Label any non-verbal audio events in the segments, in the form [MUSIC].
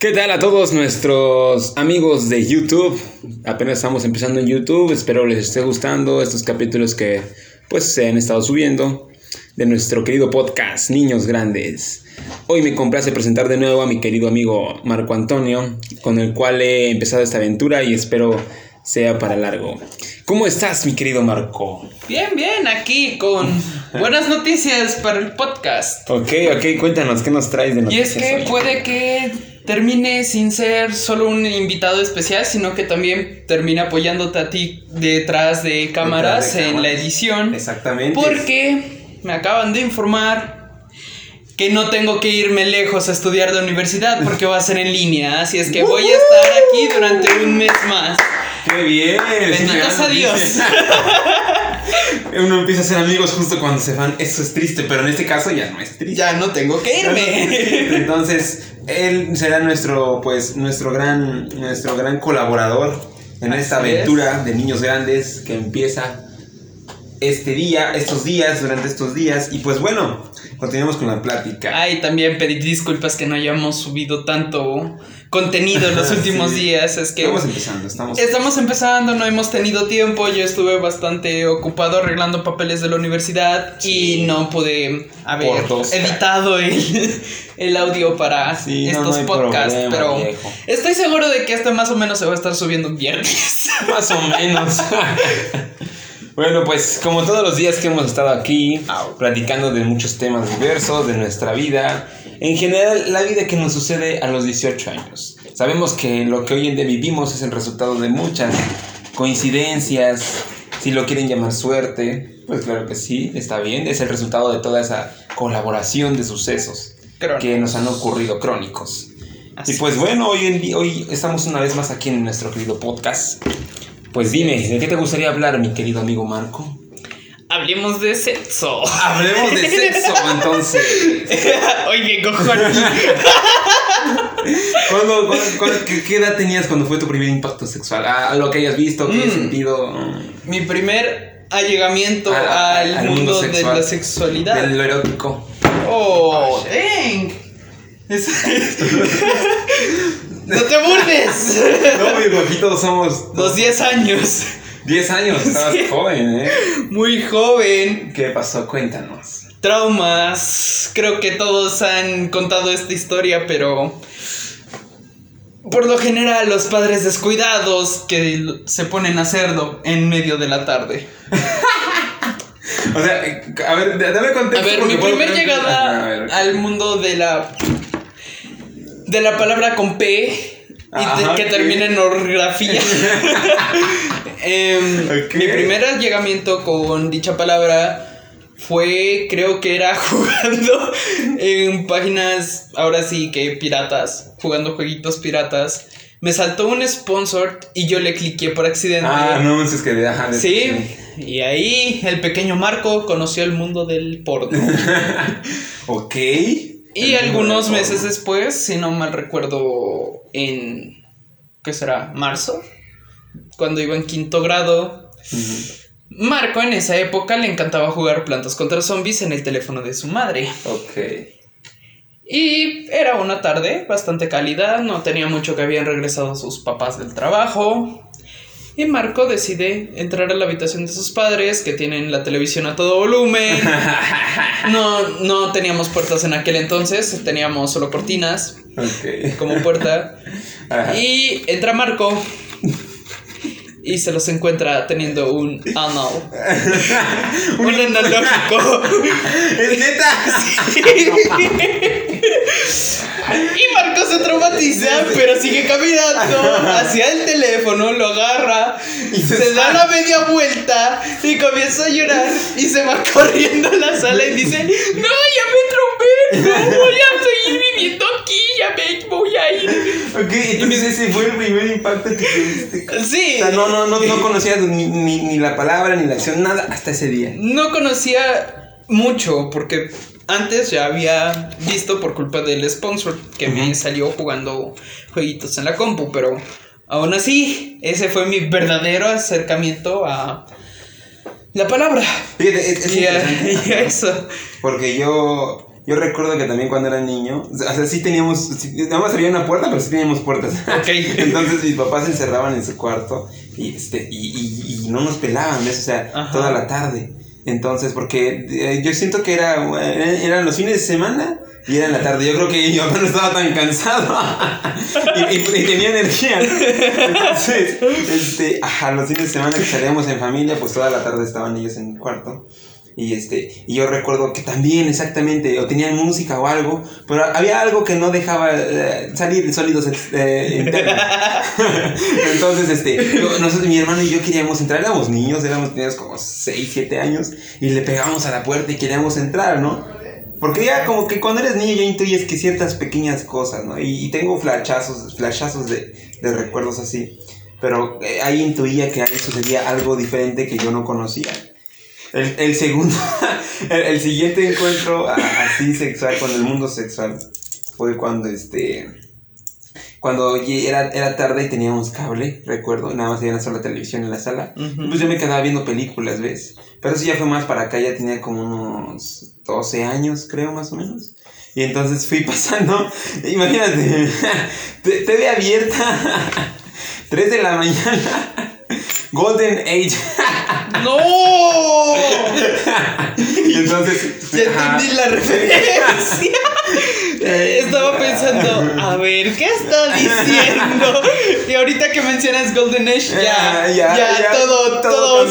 ¿Qué tal a todos nuestros amigos de YouTube? Apenas estamos empezando en YouTube, espero les esté gustando estos capítulos que pues se han estado subiendo de nuestro querido podcast Niños Grandes. Hoy me complace presentar de nuevo a mi querido amigo Marco Antonio, con el cual he empezado esta aventura y espero sea para largo. ¿Cómo estás, mi querido Marco? Bien, bien, aquí con buenas noticias para el podcast. Ok, ok, cuéntanos, ¿qué nos traes de Y noticias? es que hoy? puede que termine sin ser solo un invitado especial, sino que también termine apoyándote a ti detrás de cámaras Detrás de en la edición. Exactamente. Porque me acaban de informar que no tengo que irme lejos a estudiar de universidad porque va a ser en línea. Así es que voy a estar aquí durante un mes más. ¡Qué bien! Benditos a Dios. [LAUGHS] [LAUGHS] Uno empieza a ser amigos justo cuando se van. Eso es triste, pero en este caso ya no es triste. Ya no tengo que irme. Entonces, él será nuestro, pues, nuestro gran, nuestro gran colaborador en esta es. aventura de niños grandes que empieza este día, estos días, durante estos días. Y pues bueno, continuemos con la plática. Ay, también pedir disculpas que no hayamos subido tanto contenido en los [LAUGHS] últimos Sí. días. Es que Estamos empezando, estamos. estamos empezando, no hemos tenido tiempo. Yo estuve bastante ocupado arreglando papeles de la universidad Sí. y no pude haber editado el, [LAUGHS] el audio para Sí, no, estos no hay podcasts. problema, pero viejo. estoy seguro de que este más o menos se va a estar subiendo un viernes. Más o menos. [LAUGHS] bueno, pues como todos los días que hemos estado aquí, platicando de muchos temas diversos, de nuestra vida, en general la vida que nos sucede a los 18 años. Sabemos que lo que hoy en día vivimos es el resultado de muchas coincidencias, si lo quieren llamar suerte, pues claro que sí, está bien, es el resultado de toda esa colaboración de sucesos que nos han ocurrido crónicos. Así Y pues bueno, hoy, en día- hoy estamos una vez más aquí en nuestro querido podcast. Pues dime, ¿de qué te gustaría hablar, mi querido amigo Marco? Hablemos de sexo. Hablemos de sexo, [LAUGHS] entonces. Oye, cojón. ¿Cuándo, cuándo- cuándo- qué, qué edad tenías cuando fue tu primer impacto sexual? A, lo que hayas visto, qué Mm. hayas sentido. Mi primer allegamiento A- al, al mundo mundo, de la sexualidad. De lo erótico. Oh, dang. Es- [LAUGHS] no te burdes. [LAUGHS] No, aquí todos somos. Los 10 años. 10 años, [LAUGHS] estabas Sí. joven, ¿eh? Muy joven. ¿Qué pasó? Cuéntanos. Traumas. Creo que todos han contado esta historia, pero... Por lo general, los padres descuidados que se ponen a hacerlo en medio de la tarde. [LAUGHS] O sea, eh, a ver, dame A contexto. ver, porque mi primer que- a llegada ver. al mundo de la de la palabra con P y Ajá, que ok. termina en orografía. [LAUGHS] Em. Mi primer llegamiento con dicha palabra fue, creo que era [LAUGHS] jugando en páginas, ahora sí que piratas, jugando jueguitos piratas. Me saltó un sponsor y yo le cliqué por accidente. Ah, no, es que de de- Sí, y ahí el pequeño Marco conoció el mundo del porno. [LAUGHS] Ok. Y algunos meses después, si no mal recuerdo, en. ¿Qué será? ¿Marzo? Cuando iba en quinto grado. Marco en esa época le encantaba jugar plantas contra zombies en el teléfono de su madre. Ok. Y era una tarde bastante cálida, no tenía mucho que habían regresado sus papás del trabajo. Y Marco decide entrar a la habitación de sus padres, que tienen la televisión a todo volumen. [LAUGHS] No, no teníamos puertas en aquel entonces, teníamos solo cortinas como puerta. Ajá. Y entra Marco y se los encuentra teniendo un anal. [LAUGHS] un analógico. ¿Es neta? [LAUGHS] Y Marco se traumatiza, pero sigue caminando hacia el teléfono, lo agarra, Y se se da la media vuelta y comienza a llorar y se va [LAUGHS] corriendo a la sala y dice, no, ya me no voy a seguir viviendo aquí, ya me voy a ir. Ok, entonces ese fue el primer impacto que tuviste. Sí. O sea, no, no, no, no conocías ni, ni, ni la palabra, ni la acción, nada hasta ese día. No conocía mucho porque antes ya había visto por culpa del sponsor que me salió jugando jueguitos en la compu, pero aún así, ese fue mi verdadero acercamiento a la palabra. Fíjate, es, es Y a, interesante, [LAUGHS] y a eso. Porque yo yo recuerdo que también cuando era niño, o sea, sí teníamos, sí, nada más había una puerta, pero sí teníamos puertas. [LAUGHS] Ok. [LAUGHS] Entonces mis papás se encerraban en su cuarto y, este, y, y, y no nos pelaban, ¿ves? O sea, Ajá. toda la tarde. Entonces, porque eh, yo siento que era, eh, eran los fines de semana y era en la tarde. Yo creo que mi papá no estaba tan cansado [LAUGHS] y, y- tenía energía. Entonces, este, ajá, los fines de semana que salíamos en familia, pues toda la tarde estaban ellos en el cuarto. Y este, y yo recuerdo que también exactamente, o tenían música o algo, pero había algo que no dejaba eh, salir sólidos eh, internos. [LAUGHS] Entonces, este, yo- nosotros, mi hermano y yo queríamos entrar, éramos niños, éramos teníamos como 6, 7 años, y le pegábamos a la puerta y queríamos entrar, ¿no? Porque ya como que cuando eres niño ya intuyes que ciertas pequeñas cosas, ¿no? Y, y tengo flashazos, flashazos de, de recuerdos así. Pero eh, ahí intuía que ahí sucedía algo diferente que yo no conocía. El, el segundo, [LAUGHS] el, el siguiente encuentro a- así sexual con el mundo sexual fue cuando este cuando era, era tarde y teníamos cable, recuerdo, nada más había una sola televisión en la sala. Pues yo me quedaba viendo películas, ¿ves? Pero eso ya fue más para acá, ya tenía como unos 12 años, creo, más o menos. Y entonces fui [LAUGHS] pasando, imagínate, [LAUGHS] te- TV abierta, 3 de la mañana, [LAUGHS] Golden Age. [LAUGHS] ¡No! y entonces... Ya entendí la referencia. Estaba pensando, a ver, ¿qué está diciendo? Y ahorita que mencionas Golden Age, ya, Ah, ya, ya, ya, todo, todo todo.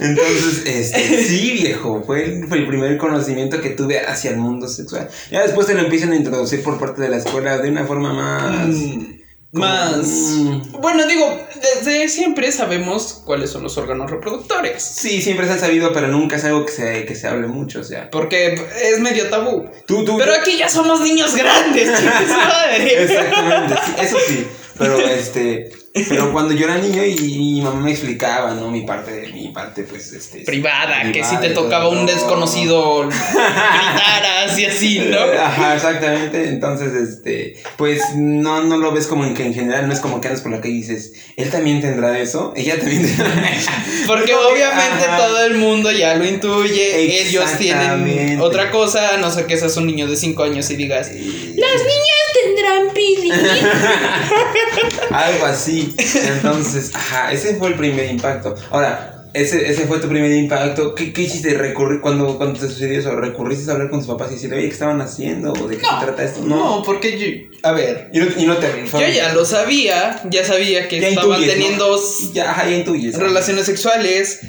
Entonces, este, sí, viejo, fue el, fue el primer conocimiento que tuve hacia el mundo sexual. Ya después te lo empiezan a introducir por parte de la escuela de una forma más... Mm, Más. Mm. Bueno, digo, desde siempre sabemos cuáles son los órganos reproductores. Sí, siempre se han sabido, pero nunca es algo que se, que se hable mucho, o sea. Porque es medio tabú. Tú, tú, Pero aquí ya somos niños grandes, [LAUGHS] su madre. Exactamente, sí, eso sí. Pero [LAUGHS] este, pero cuando yo era niño y, mi mamá me explicaba, ¿no? Mi parte, mi parte, pues, este. Privada, que si te todo, tocaba un no. desconocido gritaras y así, ¿no? Ajá, exactamente. Entonces, este, pues no, no lo ves como en que en general no es como que andas por la calle y dices, él también tendrá eso, ella también tendrá eso. [LAUGHS] Porque obviamente ajá. todo el mundo ya lo intuye. Ellos tienen otra cosa, a no sé que seas un niño de 5 años y digas, Las niñas tendrán pili. [LAUGHS] Algo así. Entonces, ajá, ese fue el primer impacto. Ahora, ese, ese fue tu primer impacto. ¿Qué, qué hiciste? ¿Recurrir, cuando, cuando te sucedió eso? ¿Recurriste a hablar con tus papás y decirle, oye, ¿qué estaban haciendo? ¿O de qué se trata esto? no, porque yo, a ver, Y no, y no te yo ya lo sabía, ya sabía que Ya estaban intuyes, ¿no? teniendo ya intuyes. relaciones sexuales.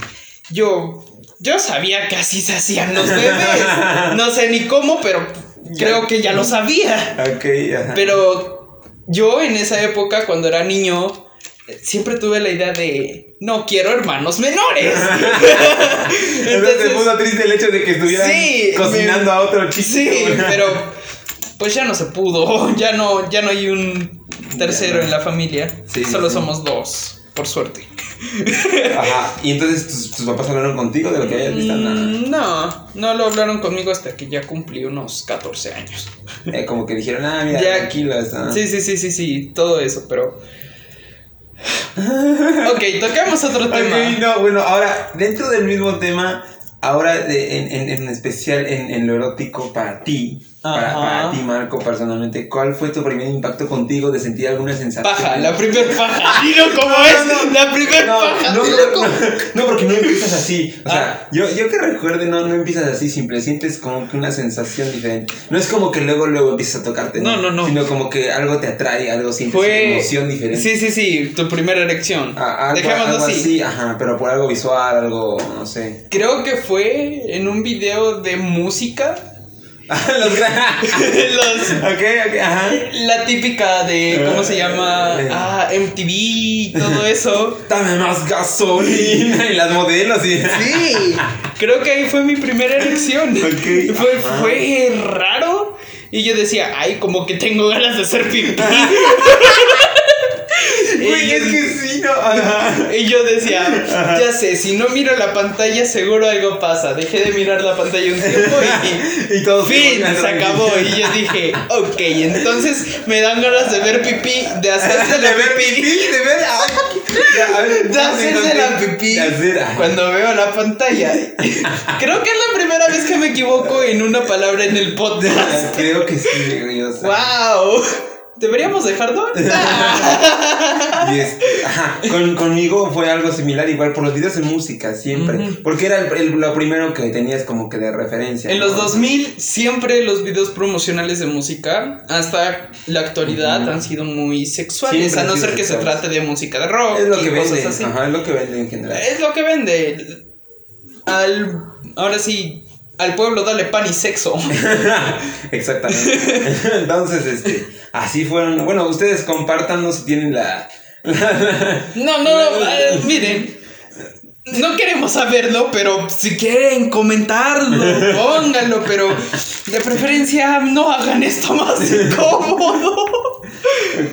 Yo, yo sabía que así se hacían los [LAUGHS] bebés. No sé ni cómo, pero creo que ya lo sabía. Ok, ajá. Pero yo en esa época, cuando era niño, siempre tuve la idea de no quiero hermanos menores. [LAUGHS] Entonces te puso triste el hecho de que estuvieran Sí, cocinando me- a otro chico. sí, pero pues ya no se pudo. [LAUGHS] Ya no, ya no hay un tercero no. en la familia. Sí, Solo sí. somos dos, por suerte. Ajá. Y entonces tus, tus papás hablaron contigo de lo que habías visto. Mm, No, no lo hablaron conmigo hasta que ya cumplí unos 14 años. Eh, como que dijeron, ah, mira, Ya- tranquilo. está. Sí, sí, sí, sí, sí, todo eso, pero... Ok, tocamos otro tema. Ok, no, bueno, ahora, dentro del mismo tema, ahora de- en, en, en especial en, en lo erótico para ti, para, para ti, Marco, personalmente, ¿cuál fue tu primer impacto contigo de sentir alguna sensación? Paja, la primer paja. [LAUGHS] Dilo como No, es, no, la primer No, paja. no, no, como- no, [LAUGHS] no, porque no empiezas así. O Ah. sea, yo, yo que recuerde, no, no empiezas así, simple. Sientes como que una sensación diferente. No es como que luego, luego empiezas a tocarte. No, no, no. Sino como que algo te atrae, algo sientes Fue... una emoción diferente. Sí, sí, sí, tu primera erección. Ah, algo, Dejémoslo algo así. así, ajá, pero por algo visual, algo, no sé. Creo que fue en un video de música. [LAUGHS] Los [LAUGHS] Los- ok, ok, ajá. la típica de, ¿cómo se llama? Eh. Ah, MTV y todo [LAUGHS] eso. Dame más gasolina y las modelos y... Sí, creo que ahí fue mi primera erección. Ok, Fue, fue raro. Y yo decía, ay, como que tengo ganas de hacer pipí. Güey, es que sí, Ajá. Y yo decía, ya sé, si no miro la pantalla, seguro algo pasa. Dejé de mirar la pantalla un tiempo y. [LAUGHS] Y todo Fin, se acabó. Y yo dije, ok, entonces me dan ganas de ver pipí, de hacerse [LAUGHS] De la ver pipí. de ver. ver, De hacerse la pipí de cuando veo la pantalla. [LAUGHS] Creo que es la primera vez que me equivoco en una palabra en el podcast. Creo que sí. ¡Wow! ¿Deberíamos dejarlo? [LAUGHS] Y es- ajá, con- conmigo fue algo similar, igual por los videos de música, siempre. Porque era el- el- lo primero que tenías como que de referencia. En ¿no? los 2000 siempre los videos promocionales de música hasta la actualidad han sido muy sexuales, Siempre a no ser que se trate de música de rock Es lo y que cosas vende. así. Ajá, es lo que vende en general. Es lo que vende. Al, ahora sí, al pueblo dale pan y sexo. [LAUGHS] Exactamente. [LAUGHS] Entonces, este, así fueron. Bueno, ustedes compártanos si tienen la. No, no, no, eh, miren. No queremos saberlo, pero si quieren comentarlo, [LAUGHS] pónganlo, pero de preferencia no hagan esto más [LAUGHS] incómodo.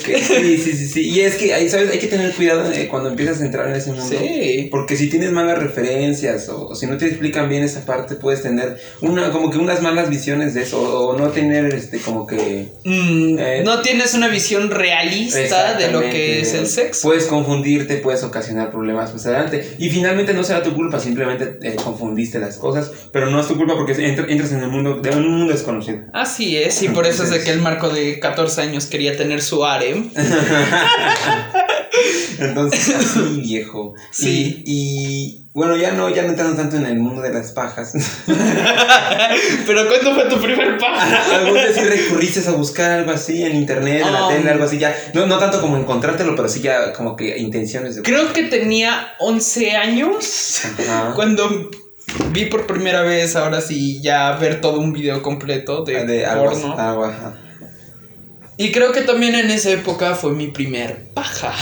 Sí, sí, sí, sí. Y es que, ahí, ¿sabes? Hay que tener cuidado eh, cuando empiezas a entrar en ese mundo. Sí. Porque si tienes malas referencias o, o si no te explican bien esa parte, puedes tener una como que unas malas visiones de eso o, o no tener este como que Mm, Eh, no tienes una visión realista de lo que es el sexo. Puedes confundirte, puedes ocasionar problemas más adelante. Y finalmente no será tu culpa, simplemente eh, confundiste las cosas, pero no es tu culpa porque entra- entras en el mundo, de un mundo desconocido. Así es, y por eso es de que el marco de 14 años quería tener su harem. [LAUGHS] Entonces, así viejo. Sí. Y, y, bueno, ya no, ya no entrando tanto en el mundo de las pajas. [LAUGHS] Pero ¿cuándo fue tu primer paja? ¿Algún día sí recurriste a buscar algo así en internet, en la Um. tele, algo así? Ya, no, no tanto como encontrártelo, pero sí ya como que intenciones de. Creo que tenía 11 años Ajá. cuando vi por primera vez, ahora sí, ya ver todo un video completo de, Ah, de porno. ajá. Y creo que también en esa época fue mi primer paja.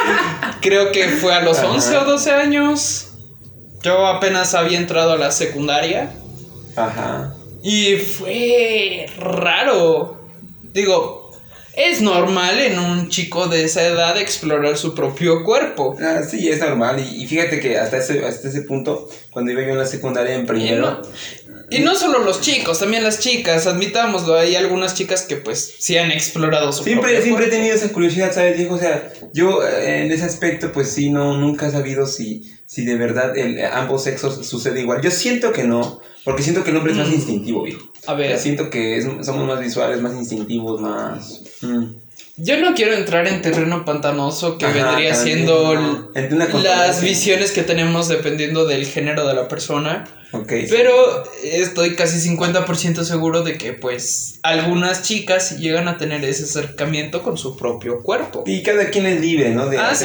[LAUGHS] creo que fue a los Ajá. 11 o 12 años. Yo apenas había entrado a la secundaria. Ajá. Y fue raro. Digo, es normal en un chico de esa edad explorar su propio cuerpo. Ah, sí, es normal. Y, y fíjate que hasta ese, hasta ese punto, cuando iba yo en la secundaria en primero. Y no solo los chicos, también las chicas, admitámoslo, hay algunas chicas que pues sí han explorado su Siempre, siempre he tenido esa curiosidad, ¿sabes? O sea, yo eh, en ese aspecto, pues sí, no, nunca he sabido si, si de verdad el, ambos sexos sucede igual. Yo siento que no, porque siento que el hombre es más Mm. instintivo, viejo. A O sea, ver, siento que es- somos más visuales, más instintivos, más... mm. yo no quiero entrar en terreno pantanoso que Ajá, vendría siendo las visiones que tenemos dependiendo del género de la persona. Pero estoy casi 50% seguro de que pues algunas chicas llegan a tener ese acercamiento con su propio cuerpo. Y cada quien es libre, ¿no? De es,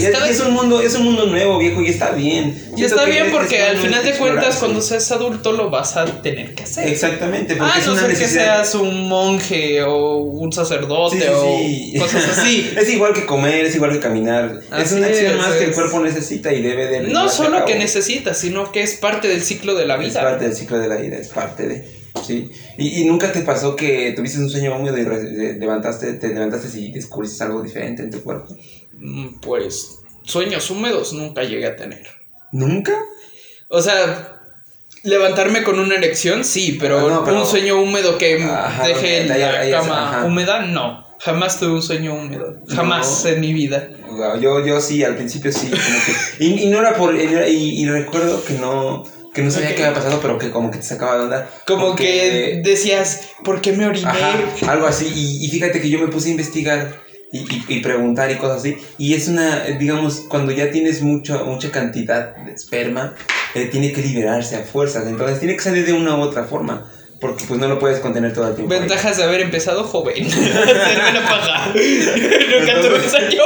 Y es, cada y es un mundo, es un mundo nuevo, viejo, y está bien. Y Siento está bien es- porque al final de cuentas cuando seas adulto lo vas a tener que hacer. Exactamente, porque Ah, es no una ser que seas un monje o un sacerdote Sí, sí, o cosas así. [LAUGHS] es igual que comer, es igual que caminar. es una acción más que el cuerpo necesita y debe de. No solo que necesitas, sino que es parte del ciclo de la Es vida. parte del ciclo de la vida, es parte de. Sí. Y, y nunca te pasó que tuviste un sueño húmedo y re- levantaste, te levantaste y descubriste algo diferente en tu cuerpo. Mm, Pues sueños húmedos nunca llegué a tener. ¿Nunca? O sea, levantarme con una erección, sí, pero, Ah, no, pero- un sueño húmedo que Ajá, deje ahí- la es- cama ajá. húmeda, no. Jamás tuve un sueño húmedo. Jamás No. en mi vida. Wow, yo, yo sí, al principio sí, como que. Y, y no era por. Y recuerdo que no. Que no sabía qué había pasado, pero que como que te sacaba de onda. Como porque- que decías, ¿por qué me oriné? Ajá, algo así. Y, y fíjate que yo me puse a investigar y, y- y preguntar y cosas así. Y es una, digamos, cuando ya tienes mucho, mucha cantidad de esperma, eh, tiene que liberarse a fuerzas. Entonces tiene que salir de una u otra forma. Porque pues no lo puedes contener todo el tiempo. Ventajas de haber empezado joven. Hacerme la paja. Nunca tuve Entonces- [LAUGHS] sueño.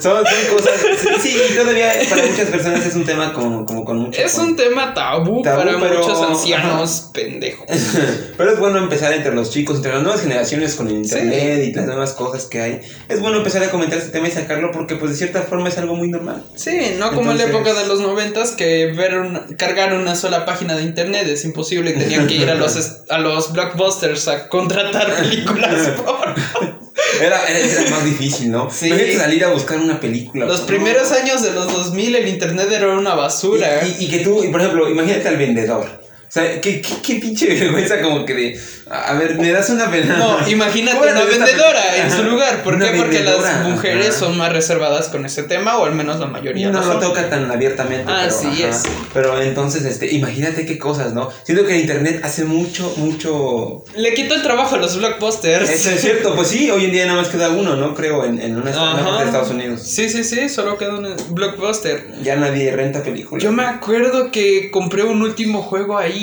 Son, son cosas. Sí, sí, y todavía para muchas personas es un tema como, como con mucho. Es un tema tabú, Tabú, para pero- muchos ancianos pendejos. [LAUGHS] Pero es bueno empezar entre los chicos, entre las nuevas generaciones con el internet y las nuevas cosas que hay. Es bueno empezar a comentar este tema y sacarlo porque pues de cierta forma es algo muy normal. Sí, no como en la época de los noventas que ver una- cargar una sola página de internet es imposible y tenían que ir a los [LAUGHS] a los blockbusters a contratar películas [LAUGHS] por Era, era, era más difícil, ¿no? Sí. Imagínate salir a buscar una película. los ¿no? primeros años de los 2000 el internet era una basura. Y, y- y que tú, y por ejemplo, imagínate al vendedor. O sea, qué, qué, qué pinche vergüenza como que de... A ver, me das una pena. No, imagínate ¿Cómo una vendedora en su lugar. ¿Por qué? Porque las mujeres ajá. son más reservadas con ese tema, o al menos la mayoría No lo lo toca tan abiertamente. pero, Así ajá. es. Pero entonces, este, imagínate qué cosas, ¿no? Siento que el internet hace mucho, mucho. Le quito el trabajo a los blockbusters. Eso es cierto, pues sí, hoy en día nada más queda uno, ¿no? Creo, en, en una, de Estados Unidos. Sí, sí, sí, solo queda un blockbuster. Ya nadie renta películas. Yo me acuerdo que compré un último juego ahí.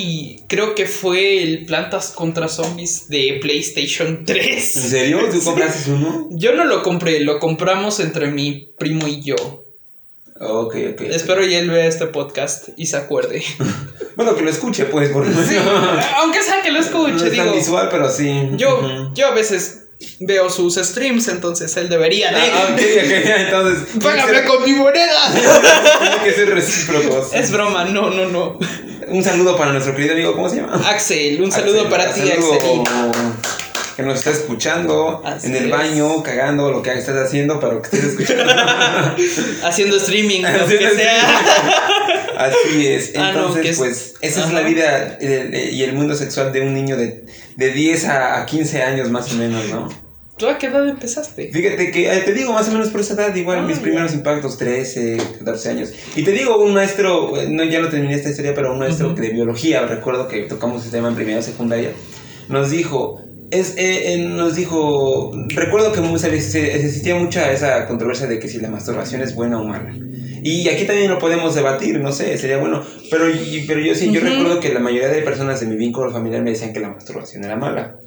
Creo que fue el Plantas contra Zombies de PlayStation 3. ¿En serio? ¿Tú [LAUGHS] compraste uno? Yo no lo compré, lo compramos entre mi primo y yo. Ok, ok. Espero y él vea este podcast y se acuerde. [LAUGHS] Bueno, que lo escuche, pues, porque Sí, [LAUGHS] aunque sea que lo no escuche, es tan digo. visual, pero sí. Yo, yo a veces veo sus streams, entonces él debería de. Ah, ok, ok, [LAUGHS] entonces. ¡Págame con mi moneda! [LAUGHS] Tiene que ser recíprocos. [LAUGHS] es broma, no, no, no. Un saludo para nuestro querido amigo, ¿cómo se llama? Axel, un saludo para ti, Axel. Que nos está escuchando Así en el es. baño, cagando, lo que estés haciendo, pero que estés escuchando. Haciendo streaming, lo que sea. Así es. Ah, no, Entonces, es- pues, esa es Ajá. la vida eh, y el mundo sexual de un niño de, de 10 a, a 15 años más o menos, ¿no? ¿Tú a qué edad empezaste? Fíjate que eh, te digo más o menos por esa edad, igual Ah, mis ya. primeros impactos, 13, 14 años. Y te digo, un maestro, eh, no, ya no terminé esta historia, pero un maestro Ujú. de biología, recuerdo que tocamos ese tema en primera secundaria, nos dijo, es, eh, eh, nos dijo, recuerdo que se, se- existía mucha esa controversia de que si la masturbación es buena o mala. Y aquí también lo podemos debatir, no sé, sería bueno. Pero, pero yo sí, yo recuerdo que la mayoría de personas de mi vínculo familiar me decían que la masturbación era mala.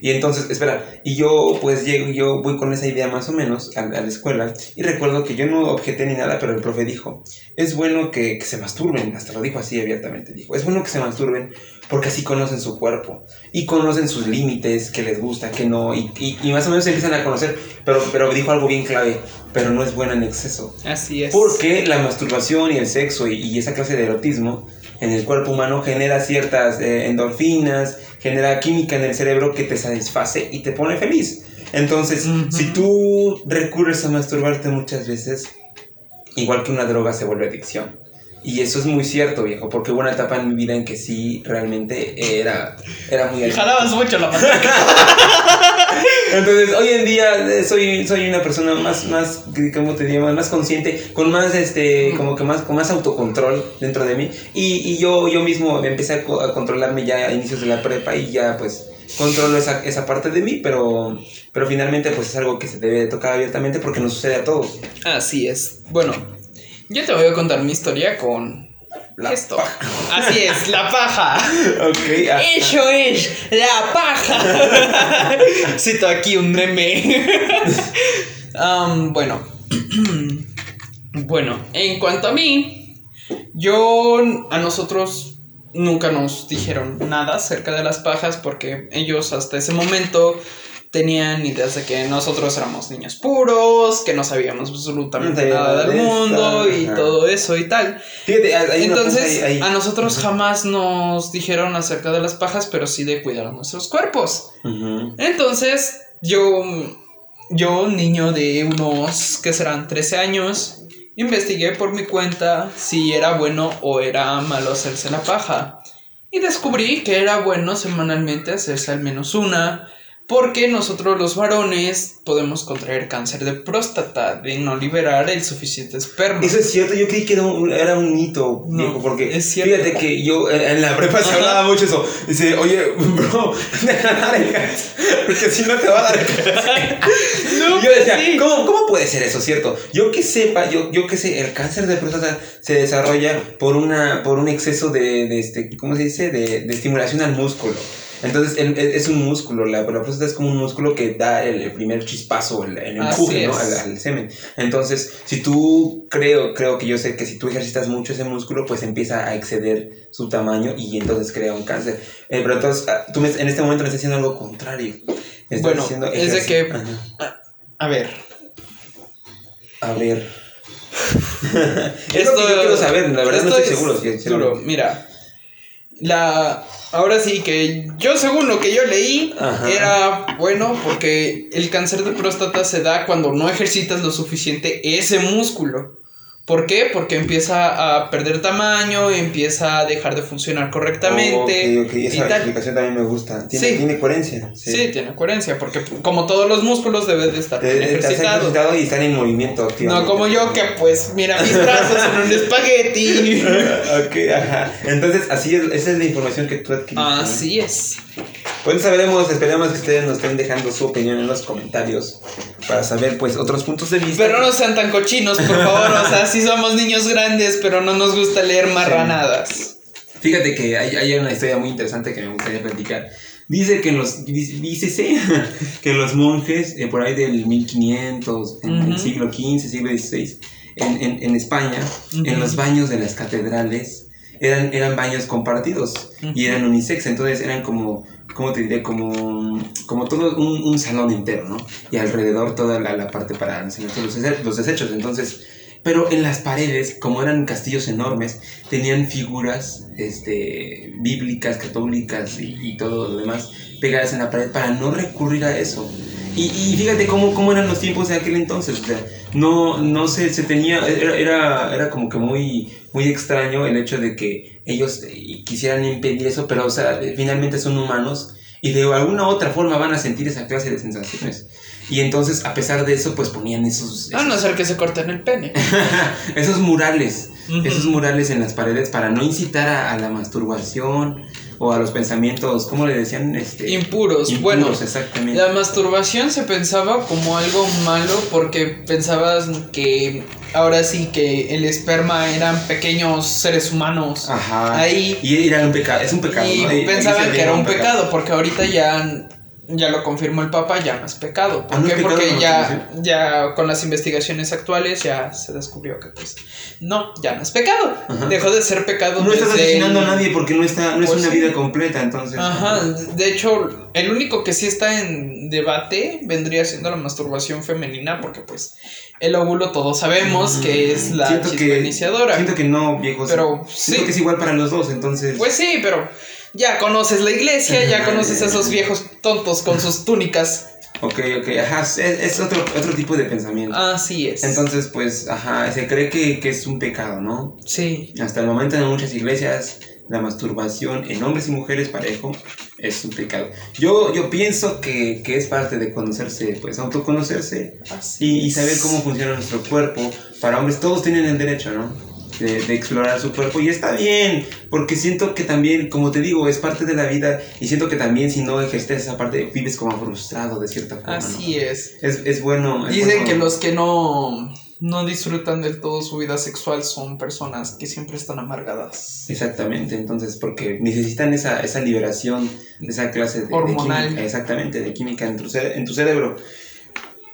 Y entonces, espera, y yo pues llego, yo voy con esa idea más o menos a, a la escuela y recuerdo que yo no objeté ni nada, pero el profe dijo, es bueno que, que se masturben, hasta lo dijo así abiertamente, dijo, es bueno que se masturben porque así conocen su cuerpo y conocen sus límites, que les gusta, que no, y, y, y más o menos se empiezan a conocer, pero, pero dijo algo bien clave, pero no es buena en exceso. Así es. Porque la masturbación y el sexo y, y esa clase de erotismo en el cuerpo humano genera ciertas eh, endorfinas, genera química en el cerebro que te satisface y te pone feliz. Entonces, Ujú. si tú recurres a masturbarte muchas veces, igual que una droga se vuelve adicción. Y eso es muy cierto, viejo, porque hubo una etapa en mi vida en que sí, realmente era, era muy. [LAUGHS] Jalabas mucho la [LAUGHS] mano. Entonces, hoy en día eh, soy, soy una persona más, más, ¿cómo te digo? Más consciente, con más, este, como que más, con más autocontrol dentro de mí. Y, y yo, yo mismo empecé a, co- a controlarme ya a inicios de la prepa y ya, pues, controlo esa, esa parte de mí, pero, pero finalmente, pues, es algo que se debe de tocar abiertamente porque nos sucede a todos. Así es. Bueno, yo te voy a contar mi historia con La esto. paja. Así es, la paja. Ok, ah, Eso es, la paja. [LAUGHS] Cito aquí un meme. Bueno. bueno, en cuanto a mí, yo a nosotros nunca nos dijeron nada acerca de las pajas porque ellos hasta ese momento tenían ideas de que nosotros éramos niños puros, que no sabíamos absolutamente nada del de mundo y ajá. todo eso y tal. Fíjate, hay- Entonces, ahí- ahí. a nosotros jamás nos dijeron acerca de las pajas, pero sí de cuidar nuestros cuerpos. Entonces, yo, yo, niño de unos, que serán 13 años, investigué por mi cuenta si era bueno o era malo hacerse la paja. Y descubrí que era bueno semanalmente hacerse al menos una, porque nosotros los varones podemos contraer cáncer de próstata de no liberar el suficiente esperma. Eso es cierto, yo creí que era un, era un mito, No, viejo, porque es cierto. fíjate que yo eh, en la prepa se hablaba mucho eso. Dice, oye, bro, [LAUGHS] deja de dar el cáncer, porque si no te va a dar el cáncer. [LAUGHS] No, yo decía, sí. ¿cómo, ¿cómo puede ser eso, cierto? Yo que sepa, yo, yo que sé, el cáncer de próstata se desarrolla por una por un exceso de, de este, ¿cómo se dice? De, de estimulación al músculo. Entonces el- el- es un músculo, la, la próstata es como un músculo que da el, el primer chispazo, el, empuje, ¿no? Al, al semen. Entonces, si tú creo, creo que yo sé que si tú ejercitas mucho ese músculo, pues empieza a exceder su tamaño y entonces crea un cáncer. Eh, pero entonces, ah, tú me- en este momento me estás diciendo algo contrario. Estás Bueno, es de que-. A ver, A ver. [LAUGHS] es lo que yo quiero saber, la verdad no esto estoy es seguro. si- si- duro, mira. La. Ahora sí que yo, según lo que yo leí, Ajá. era bueno porque el cáncer de próstata se da cuando no ejercitas lo suficiente ese músculo. ¿Por qué? Porque empieza a perder tamaño, empieza a dejar de funcionar correctamente. Ok, ok, y esa tal. explicación también me gusta. Tiene, Sí. tiene coherencia. Sí. tiene coherencia, porque como todos los músculos debe de estar estás ejercitado. y están en movimiento No activamente. como yo que pues mira mis brazos en un espagueti. [LAUGHS] ok, ajá. Entonces, así es, esa es la información que tú adquiriste. ¿no? Así es. Pues sabremos, esperamos que ustedes nos estén dejando su opinión en los comentarios para saber pues otros puntos de vista. Pero no sean tan cochinos, por favor. O sea, sí somos niños grandes, pero no nos gusta leer marranadas. Fíjate que hay, hay una historia muy interesante que me gustaría platicar. Dice que los dice, dícese [LAUGHS] que los monjes eh, por ahí del 1500, en el siglo XV, siglo XVI, en, en, en España, Ujú. en los baños de las catedrales eran, eran baños compartidos y Ujú. eran unisex, entonces eran como, ¿cómo te diré? Como, como todo un, un salón entero, ¿no? Y alrededor toda la, la parte para enseñar los, los desechos, entonces... Pero en las paredes, como eran castillos enormes, tenían figuras este, bíblicas, católicas y, y todo lo demás pegadas en la pared para no recurrir a eso. Y, y fíjate cómo, cómo eran los tiempos de aquel entonces. O sea, no, no se, se tenía, era, era como que muy, muy extraño el hecho de que ellos eh, quisieran impedir eso, pero o sea, finalmente son humanos y de alguna u otra forma van a sentir esa clase de sensaciones. Y entonces, a pesar de eso, pues ponían esos, A no esos, ser que se corten el pene. [LAUGHS] esos murales Esos murales en las paredes para no incitar a, a la masturbación o a los pensamientos, ¿cómo le decían? Este, Impuros. impuros, Bueno, exactamente. la masturbación se pensaba como algo malo porque pensabas que ahora sí que el esperma eran pequeños seres humanos. Ajá. Ahí Y era un pecado, es un pecado. y pensaban que era un pecado, porque ahorita ya, ya lo confirmó el Papa, ya no es pecado. ¿Por Ah, ¿no qué? pecado porque ya, masturbación? ya con las investigaciones actuales ya se descubrió que pues no, ya no es pecado. Ajá. Dejó de ser pecado. No estás asesinando el- a nadie porque no, está, no es Pues una vida completa, entonces. Ajá, de hecho, el único que sí está en debate vendría siendo la masturbación femenina, porque pues el óvulo todos sabemos que es la Siento que- iniciadora. Siento que no, viejos. Pero, Siento sí. que es igual para los dos, entonces. Pues sí, pero ya conoces la iglesia, ya conoces a esos [LAUGHS] viejos tontos con sus túnicas. Ok, ok, ajá, es, es otro, otro tipo de pensamiento. Así es. Entonces, pues, ajá, se cree que, que es un pecado, ¿no? sí. Hasta el momento en muchas iglesias la masturbación en hombres y mujeres parejo es un pecado. Yo, yo pienso que, que es parte de conocerse, pues autoconocerse Así y, y saber cómo funciona nuestro cuerpo. Para hombres todos tienen el derecho, ¿no? De, de explorar su cuerpo y está bien, porque siento que también, como te digo, es parte de la vida y siento que también si no ejercitas esa parte vives como frustrado de cierta forma. ¿no? Así es. Es, es bueno. es Dicen bueno- que los que no, no disfrutan del todo su vida sexual son personas que siempre están amargadas. Exactamente, entonces, porque necesitan esa, esa liberación esa clase de, de Hormonal. química, exactamente, de química en tu, en tu cerebro.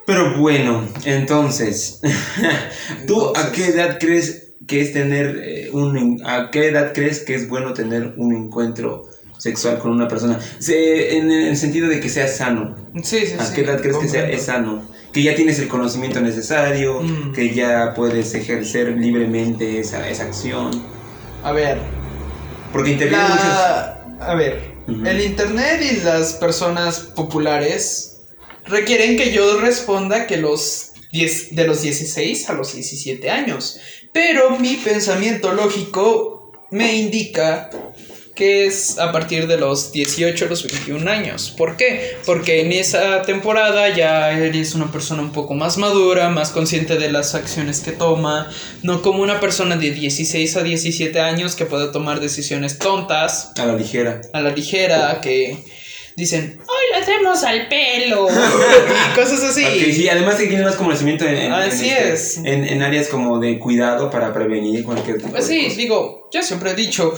Pero bueno, entonces, [LAUGHS] ¿tú a qué edad crees que es tener eh, un, a qué edad crees que es bueno tener un encuentro sexual con una persona? Se- en el sentido de que sea sano. Sí, sí, ¿A sí. qué edad crees que sea, es sano? Que ya tienes el conocimiento necesario, Mm. que ya puedes ejercer libremente esa, esa acción. A ver, Porque muchas... La- A ver, el internet y las personas populares requieren que yo responda que los 10, de los 16 a los 17 años. Pero mi pensamiento lógico me indica que es a partir de los 18 a los 21 años. ¿Por qué? Porque en esa temporada ya eres una persona un poco más madura, más consciente de las acciones que toma, no como una persona de 16 a 17 años que puede tomar decisiones tontas, A la ligera. a la ligera, que dicen, hoy le hacemos al pelo, y [LAUGHS] cosas así. Ok, sí, además que tiene más conocimiento en, en- Así en este- es. en, en áreas como de cuidado para prevenir cualquier tipo Pues de sí, cosa. digo, yo siempre he dicho,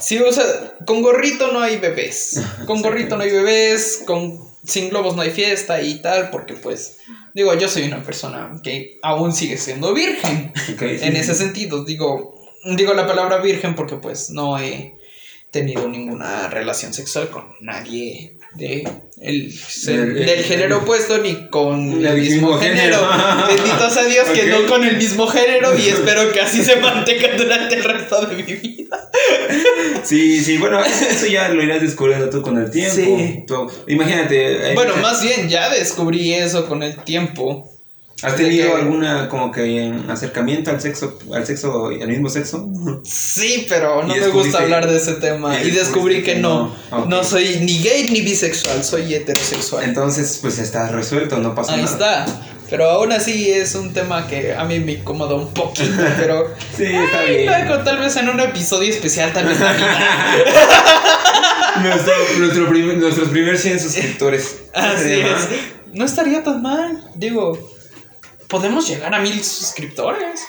si usa, con gorrito no hay bebés, [LAUGHS] con gorrito no hay bebés, con sin globos no hay fiesta y tal, porque pues, digo, yo soy una persona que aún sigue siendo virgen, [LAUGHS] sí, en sí. ese sentido, digo, digo la palabra virgen porque pues no he tenido ninguna relación sexual con nadie de el, Del- del, del- género opuesto ni con el mismo, mismo género. género. [LAUGHS] Bendito sea Dios que no con el mismo género y [LAUGHS] espero que así se mantenga durante el resto de mi vida. Sí, sí, bueno, eso ya lo irás descubriendo tú con el tiempo. Sí. Tú- imagínate. Bueno, más bien ya descubrí eso con el tiempo. ¿Has tenido alguna como que acercamiento al sexo, al sexo, al mismo sexo? Sí, pero no me gusta hablar de ese tema. y descubrí que no. no. Soy ni gay ni bisexual, soy heterosexual. Entonces, pues está resuelto, no pasa Ahí nada. está. Pero aún así es un tema que a mí me incomoda un poquito, [LAUGHS] pero... Sí, está Ay, bien. tal vez en un episodio especial, tal vez. [LAUGHS] Nuestro, nuestro prim- nuestros primeros 100 suscriptores. [LAUGHS] Así es. No estaría tan mal. Digo, podemos llegar a mil suscriptores.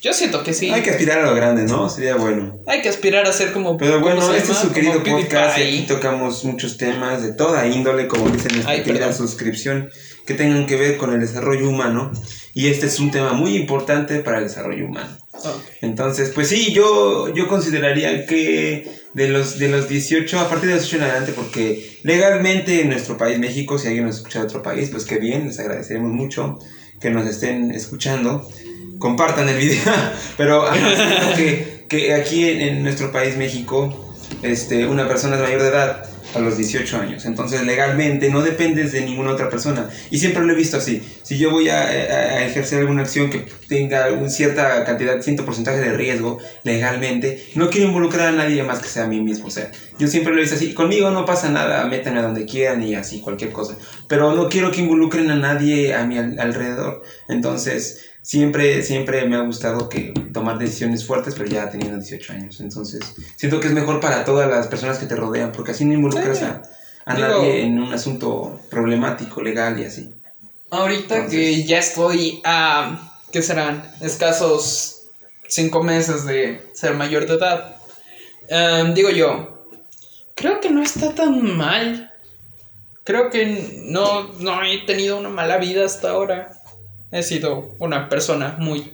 Yo siento que sí. Hay que aspirar a lo grande, ¿no? Sería bueno. Hay que aspirar a ser como. Pero ¿cómo bueno, este es llama? su querido Como podcast y aquí tocamos muchos temas de toda índole, como dice nuestra Ay, querida suscripción, que tengan que ver con el desarrollo humano. Y este es un tema muy importante para el desarrollo humano. Ok. Entonces, pues sí, yo, yo consideraría que de los, de los 18, a partir de los 18 en adelante, porque legalmente en nuestro país, México, si alguien nos escucha de otro país, pues qué bien, les agradeceremos mucho que nos estén escuchando. Compartan el video, [LAUGHS] pero que, que aquí en, en nuestro país, México, este, una persona es mayor de edad a los 18 años. Entonces, legalmente no dependes de ninguna otra persona. Y siempre lo he visto así. Si yo voy a, a- ejercer alguna acción que tenga un cierta cantidad, cierto porcentaje de riesgo legalmente, no quiero involucrar a nadie más que sea a mí mismo. O sea, yo siempre lo he visto así. Conmigo no pasa nada, métanme a donde quieran y así, cualquier cosa. Pero no quiero que involucren a nadie a mi al- alrededor. Entonces, siempre, siempre me ha gustado que tomar decisiones fuertes, pero ya teniendo 18 años. Entonces, siento que es mejor para todas las personas que te rodean, porque así no involucras Sí. a, a Digo- nadie en un asunto problemático, legal y así. Ahorita Entonces- que ya estoy a. ¿Qué serán? Escasos cinco meses de ser mayor de edad. em, digo yo. Creo que no está tan mal. Creo que no, no he tenido una mala vida hasta ahora. He sido una persona muy.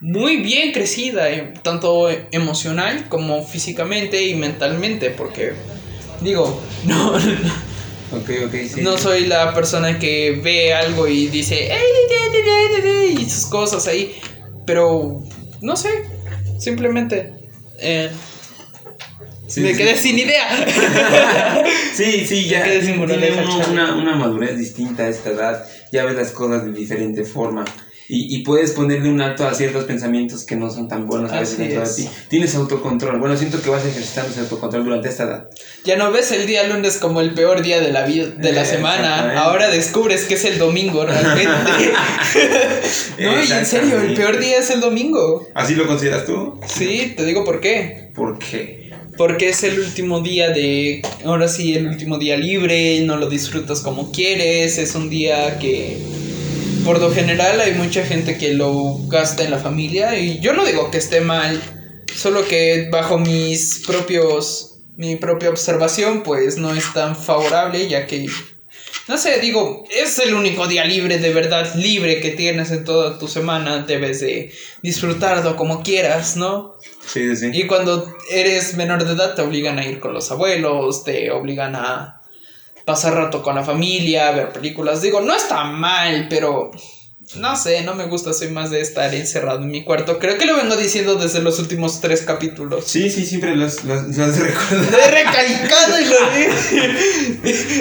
Muy bien crecida, eh, tanto emocional como físicamente y mentalmente, porque digo, [LAUGHS] no, sí. no soy la persona que ve algo y dice, y sus cosas ahí. Pero, no sé, simplemente eh, Sí, me sí. quedé sin idea. [LAUGHS] Sí, sí, ya Me quedé sin tiene uno una, una madurez distinta a esta edad, ya ves las cosas de diferente forma y, y puedes ponerle un alto a ciertos pensamientos que no son tan buenos a veces dentro de ti. Tienes autocontrol, bueno, siento que vas ejercitando ese autocontrol durante esta edad. ya no ves el día lunes como el peor día de la vida de la Eh, semana. Ahora descubres que es el domingo realmente. [LAUGHS] [LAUGHS] no, y en serio, el peor día es el domingo. ¿Así lo consideras tú? Sí, te digo por qué. ¿Por qué? Porque es el último día de. Ahora sí, el último día libre, no lo disfrutas como quieres. Es un día que. Por lo general hay mucha gente que lo gasta en la familia. Y yo no digo que esté mal. Solo que bajo mis propios. Mi propia observación, pues no es tan favorable, ya que. No sé, digo, es el único día libre, de verdad libre que tienes en toda tu semana. Debes de disfrutarlo como quieras, ¿no? Sí, sí. Y cuando eres menor de edad te obligan a ir con los abuelos, te obligan a pasar rato con la familia, ver películas. Digo, no está mal, pero no sé, no me gusta, soy más de estar encerrado en mi cuarto. Creo que lo vengo diciendo desde los últimos tres capítulos. Sí, sí, siempre los, los, los recuerdo. He recalcado y lo.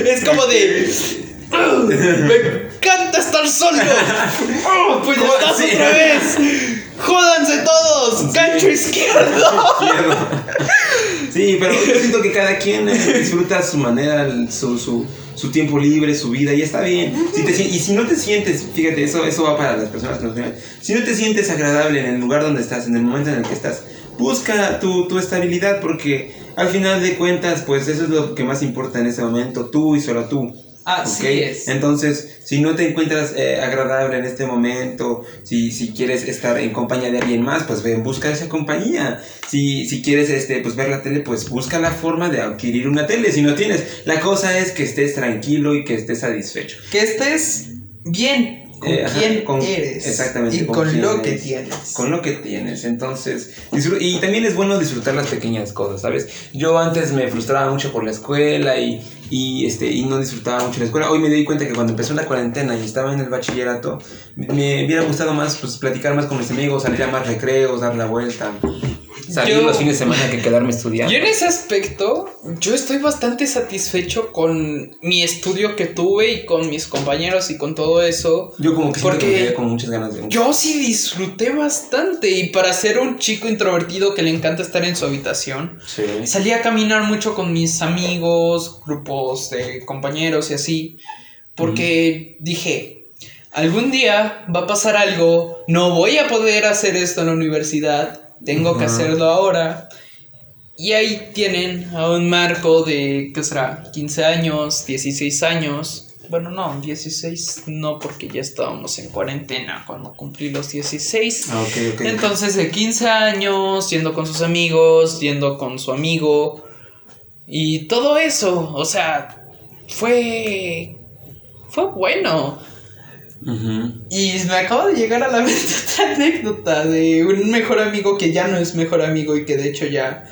Es como de... "Ugh, Me encanta estar solo. ¡Oh, [LAUGHS] pues ya estás Sí. otra vez. Jódanse todos. Gancho izquierdo. Izquierdo. [LAUGHS] Sí, pero yo siento que cada quien eh, disfruta a su manera, su, su tiempo libre, su vida, y está bien. Si te, y si no te sientes, fíjate, eso, eso va para las personas que nos ven. Si no te sientes agradable en el lugar donde estás, en el momento en el que estás, busca tu, tu estabilidad, porque al final de cuentas, pues eso es lo que más importa en ese momento, tú y solo tú. Así ¿ok? es. Entonces, si no te encuentras eh, agradable en este momento, si, si quieres estar en compañía de alguien más, pues ven, busca esa compañía. Si, si quieres este, pues ver la tele, pues busca la forma de adquirir una tele. Si no tienes, la cosa es que estés tranquilo y que estés satisfecho. Que estés bien con Eh, ajá, quién con- eres. exactamente, Y con con, lo que eres. tienes. Con lo que tienes, entonces, y también es bueno disfrutar las pequeñas cosas, ¿sabes? Yo antes me frustraba mucho por la escuela y, y, este, y no disfrutaba mucho la escuela. Hoy me di cuenta que cuando empezó la cuarentena y estaba en el bachillerato, me hubiera gustado más pues, platicar más con mis amigos, salir a más recreos, dar la vuelta. Salir Yo- los fines de semana que quedarme estudiando. Y en ese aspecto, yo estoy bastante satisfecho con mi estudio que tuve y con mis compañeros y con todo eso. Yo como que Porque con muchas ganas de... Yo sí disfruté bastante y para ser un chico introvertido que le encanta estar en su habitación, Sí. salí a caminar mucho con mis amigos, grupos de compañeros y así, porque dije, algún día va a pasar algo, no voy a poder hacer esto en la universidad, tengo que hacerlo ahora. Y ahí tienen a un Marco de, ¿qué será? 15 años, 16 años. Bueno, no, 16 no, porque ya estábamos en cuarentena cuando cumplí los 16. Ah, ok, ok. Entonces, de 15 años, yendo con sus amigos, yendo con su amigo. Y todo eso, o sea, fue. Fue bueno. Y me acaba de llegar a la [LAUGHS] mente otra anécdota de un mejor amigo que ya no es mejor amigo y que de hecho ya.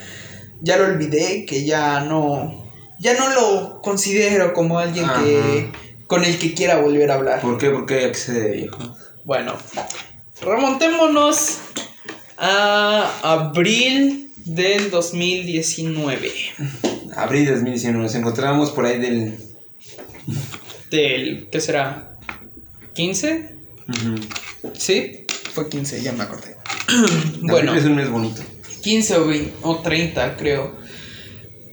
Ya lo olvidé, que ya no. Ya no lo considero como alguien que. con el que quiera volver a hablar. ¿Por qué? ¿Por qué? ¿A qué se viejo? Bueno, remontémonos a abril del 2019. Abril de 2019 nos encontramos por ahí del... Del, ¿qué será? ¿15? Ujú. Sí, fue 15, ya me acordé. [CLEARS THROAT] Bueno. bueno, Es un mes bonito. 15 o, 20 o 30 creo.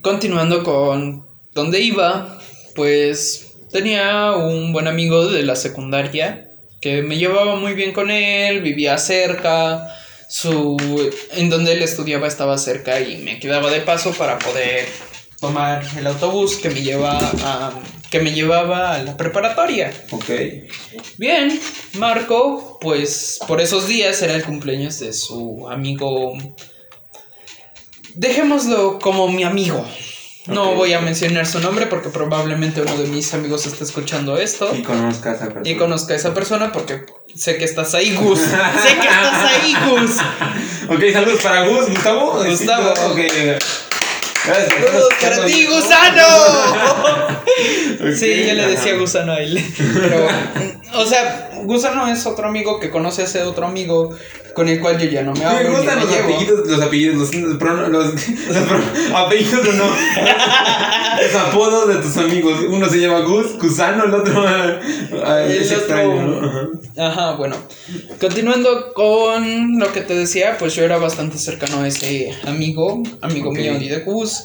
Continuando con donde iba, pues tenía un buen amigo de la secundaria que me llevaba muy bien con él, vivía cerca, su en donde él estudiaba estaba cerca y me quedaba de paso para poder tomar el autobús que me lleva a, que me llevaba a la preparatoria. Ok. Bien, Marco, pues por esos días era el cumpleaños de su amigo. Dejémoslo como mi amigo. No voy a mencionar su nombre porque probablemente uno de mis amigos esté escuchando esto Y conozca a esa persona. y conozca a esa persona porque sé que estás ahí, Gus. sé que estás ahí, Gus. [LAUGHS] Ok, saludos para Gus, Gustavo. Gustavo. Ok. Saludos para ti, gusano. [LAUGHS] Ok, Sí, yo le decía gusano a él. Pero, o sea, gusano es otro amigo que conoce a ese otro amigo con el cual yo ya no me hablo. Me gustan los apellidos, los apellidos, los, apellidos o no. [LAUGHS] los apodos de tus amigos. Uno se llama Gus, Gusano, el otro. El es otro- extraño, ¿no? Ajá. Ajá, bueno. Continuando con lo que te decía, pues yo era bastante cercano a ese amigo, amigo Ok. mío y de Gus.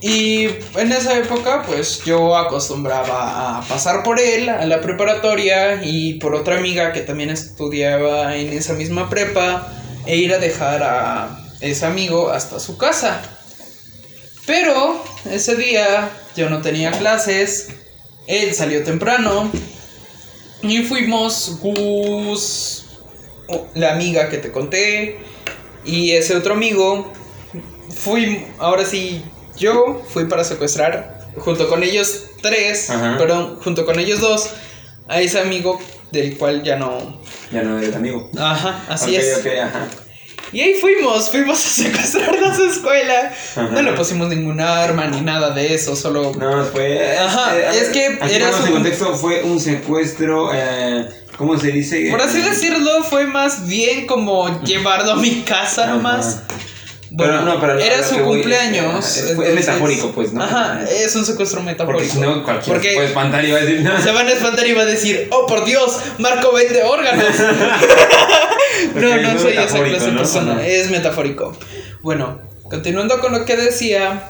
Y en esa época, pues yo acostumbraba a pasar por él a la preparatoria y por otra amiga que también estudiaba en esa misma prepa e ir a dejar a ese amigo hasta su casa. Pero ese día yo no tenía clases, él salió temprano y fuimos Gus, la amiga que te conté, y ese otro amigo. Fui, ahora sí, yo fui para secuestrar, junto con ellos tres, Ajá. perdón, junto con ellos dos, a ese amigo del cual ya no. Ya no eres amigo. Ajá, así Ok, es. Ok, ajá. Y ahí fuimos, fuimos a [LAUGHS] secuestrarlo a su escuela. Ajá. No le pusimos ningún arma ni nada de eso, solo. No, fue. Ajá, eh, a es que era su- contexto, fue un secuestro. Eh, ¿Cómo se dice? Por así decirlo, fue más bien como llevarlo a mi casa Ajá. Nomás. Pero no, pero era su cumpleaños. eh, es- metafórico, pues, ¿no? Ajá, es un secuestro Porque metafórico. si no, cualquiera Porque se puede espantar y va a decir. No, se van a espantar y va a decir, oh por Dios, Marco vende órganos. [LAUGHS] [LAUGHS] no, no no soy esa clase de ¿no? persona, es metafórico. Bueno, continuando con lo que decía,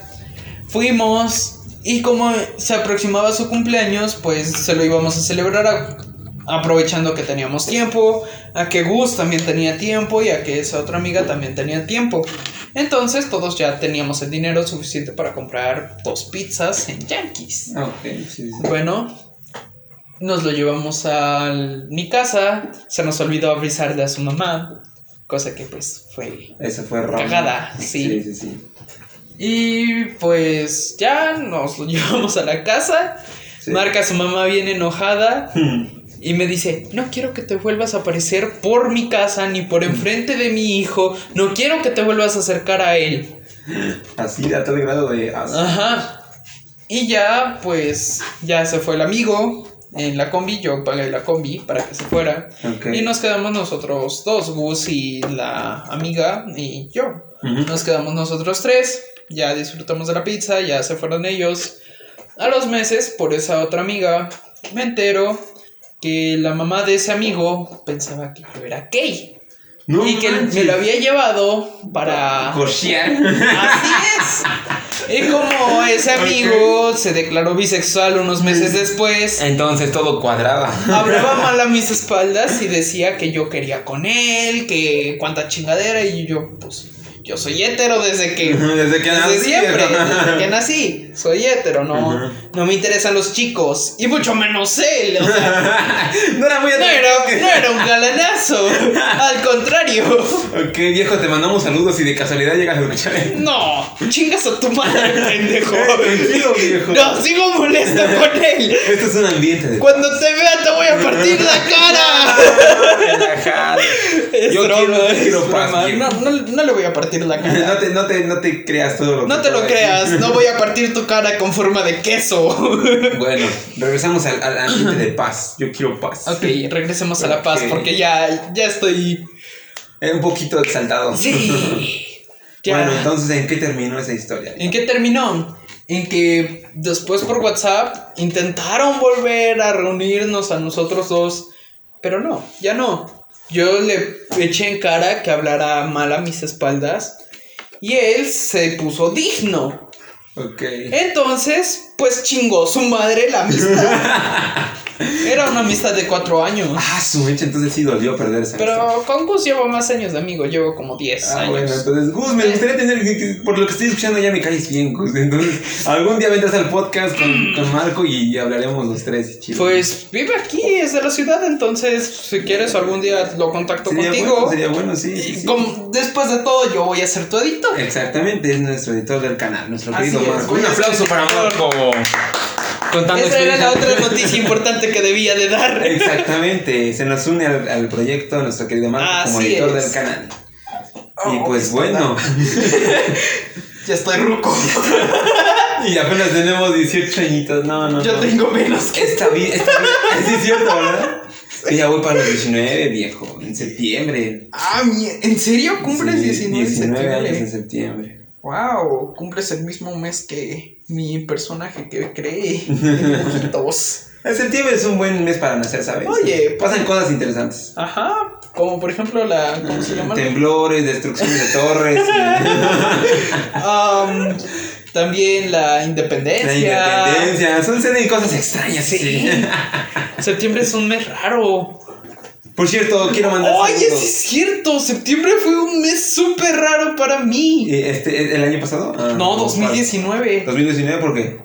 fuimos y como se aproximaba su cumpleaños, pues se lo íbamos a celebrar a- aprovechando que teníamos tiempo, a que Gus también tenía tiempo y a que esa otra amiga también tenía tiempo. Entonces todos ya teníamos el dinero suficiente para comprar dos pizzas en Yankees. Ah, sí, sí. Bueno, nos lo llevamos a mi casa, se nos olvidó avisarle a su mamá, cosa que pues fue... Eso fue raro. Cagada, sí. Sí, sí, sí. Y pues ya nos lo [LAUGHS] llevamos a la casa, Sí. marca a su mamá bien enojada [LAUGHS] y me dice, no quiero que te vuelvas a aparecer por mi casa ni por enfrente de mi hijo, no quiero que te vuelvas a acercar a él. Así, a tal grado de. Ajá. Y ya, pues, ya se fue el amigo. en la combi, yo pagué la combi para que se fuera. Y nos quedamos nosotros dos, Gus y la amiga y yo. Nos quedamos nosotros tres, ya disfrutamos de la pizza, ya se fueron ellos. A los meses, por esa otra amiga, me entero que la mamá de ese amigo pensaba que yo era gay. No y que manches. me lo había llevado para... Cochear. Así es. Y como ese amigo se declaró bisexual unos meses después, Entonces todo cuadraba. hablaba mal a mis espaldas y decía que yo quería con él, que cuánta chingadera, y yo, pues, yo soy hétero desde que. [LAUGHS] Desde que desde nací. siempre, [LAUGHS] desde que nací. Soy hétero, no, no me interesan los chicos, y mucho menos él. O sea, [LAUGHS] no era muy no era, no era un galanazo, al contrario. Ok, viejo, te mandamos saludos y de casualidad llegas a escuchar. No, chingas a tu madre, pendejo. Tranquilo, viejo. No, sigo molesto con él. Esto es un ambiente de. Cuando te vea te voy a partir la cara. Relajado. Yo broma, quiero- es quiero paz, no, no, no le voy a partir la [LAUGHS] cara. No te, no, te, no te creas todo lo No que te lo creas, no voy a partir tu cara con forma de queso. [LAUGHS] Bueno, [LAUGHS] regresamos al, al ambiente de paz. Yo quiero paz. ok, regresemos a la paz porque ya, ya estoy. Eh, Un poquito exaltado. Sí. Ya. Bueno, entonces, ¿en qué terminó esa historia? ¿En qué terminó? En que después por WhatsApp intentaron volver a reunirnos a nosotros dos, pero no, ya no. Yo le eché en cara que hablara mal a mis espaldas y él se puso digno. Ok. Entonces, pues chingó su madre la amistad. [LAUGHS] Era una amistad de cuatro años. Ah, su mecha, entonces sí dolió perder esa amistad. Pero con Gus llevo más años de amigo, llevo como 10 Ah, años. bueno, entonces, Gus, me gustaría tener, por lo que estoy escuchando ya me caes bien, Gus. Entonces, algún día vendrás al podcast con, con Marco y hablaremos los tres. Chido. Pues vive aquí, es de la ciudad, entonces si quieres algún día lo contacto sería contigo. bueno, sería bueno, sí. sí, como- después de todo, yo voy a ser tu editor. Exactamente, es nuestro editor del canal, nuestro querido Marco. Un aplauso para. Marco. Contando Esa era la otra noticia importante que debía de dar. Exactamente, se nos une al, al proyecto nuestro querido Marco como Así editor es. del canal. y Oh, pues está bueno, [LAUGHS] Ya estoy ruco. [LAUGHS] y apenas tenemos 18 añitos, no, no. Yo no. tengo menos que Esta vida, esta vida, sí es cierto, ¿verdad? Que ya voy para los 19, viejo, en septiembre. Ah, ¿en serio cumples Sí, 19 de 19 años en septiembre? septiembre. Wow, cumples el mismo mes que mi personaje que [LAUGHS] dibujitos. El septiembre es un buen mes para nacer, ¿sabes? Oye, pasan cosas interesantes. Ajá, como por ejemplo la. ¿Cómo se llama? Temblores, destrucciones de torres, Am, [LAUGHS] también la independencia. la independencia, suceden cosas extrañas, sí. Sí. Septiembre es un mes raro. Por cierto, quiero mandar Oye, sí es cierto. Septiembre fue un mes súper raro para mí. Eh, Este, ¿El año pasado? Ah, No, ¿cuál? 2019. 2019, ¿por qué?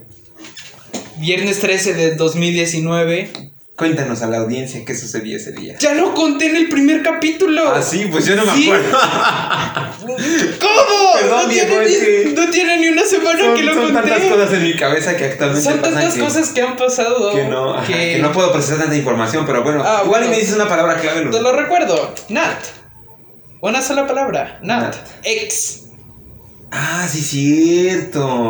Viernes 13 de 2019. Cuéntanos a la audiencia qué sucedió ese día. Ya lo conté en el primer capítulo. Ah, sí, pues yo no me acuerdo. [LAUGHS] ¿Cómo? Perdón, no, tiene ni, que- no tiene ni una semana Son, que lo son conté. tantas cosas en mi cabeza que actualmente Son tantas que, cosas que han pasado. que no, ajá, que- no puedo procesar tanta información, pero bueno, Ah, igual y bueno. me dices una palabra clave. Te lo recuerdo. Nat. Una sola palabra. Nat. Nat. Ex. Ah, sí, cierto.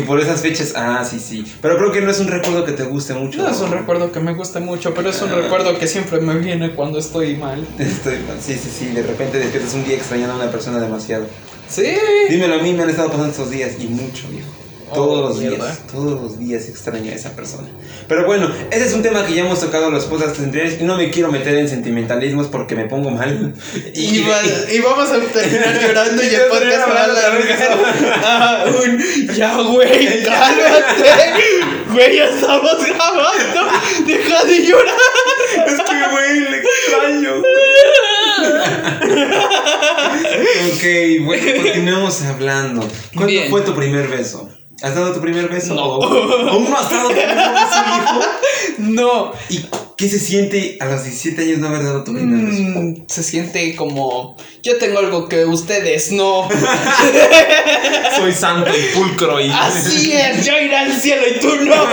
Que por esas fechas, ah, sí, sí. Pero creo que no es un recuerdo que te guste mucho. No es un recuerdo que me guste mucho, pero es un Ah. recuerdo que siempre me viene cuando estoy mal. [LAUGHS] Estoy, sí, sí, sí, de repente despiertas un día extrañando a una persona demasiado. Sí. Dímelo a mí, me han estado pasando estos días y mucho, viejo. Oh, Todos los mierda. días, todos los días extraño a esa persona. Pero bueno, ese es un tema que ya hemos tocado los podcasts anteriores y no me quiero meter en sentimentalismos porque me pongo mal. Y, va- y vamos a terminar llorando y el [LAUGHS] podcast va a alargar. Ah, un- Ya, güey, [LAUGHS] cálmate. Güey, ya estamos grabando. Deja de llorar. Es que, güey, le extraño. [LAUGHS] ok, bueno, continuemos hablando. ¿Cuándo fue tu primer beso? ¿Has dado tu primer beso? No. ¿O- ¿Aún no has dado tu primer beso, hijo? [LAUGHS] No. ¿Y qué se siente a los 17 años no haber dado tu primer beso? Mm, se siente como. Yo tengo algo que ustedes no. [LAUGHS] Soy santo y pulcro y... Así es, yo iré al cielo y tú no. [LAUGHS]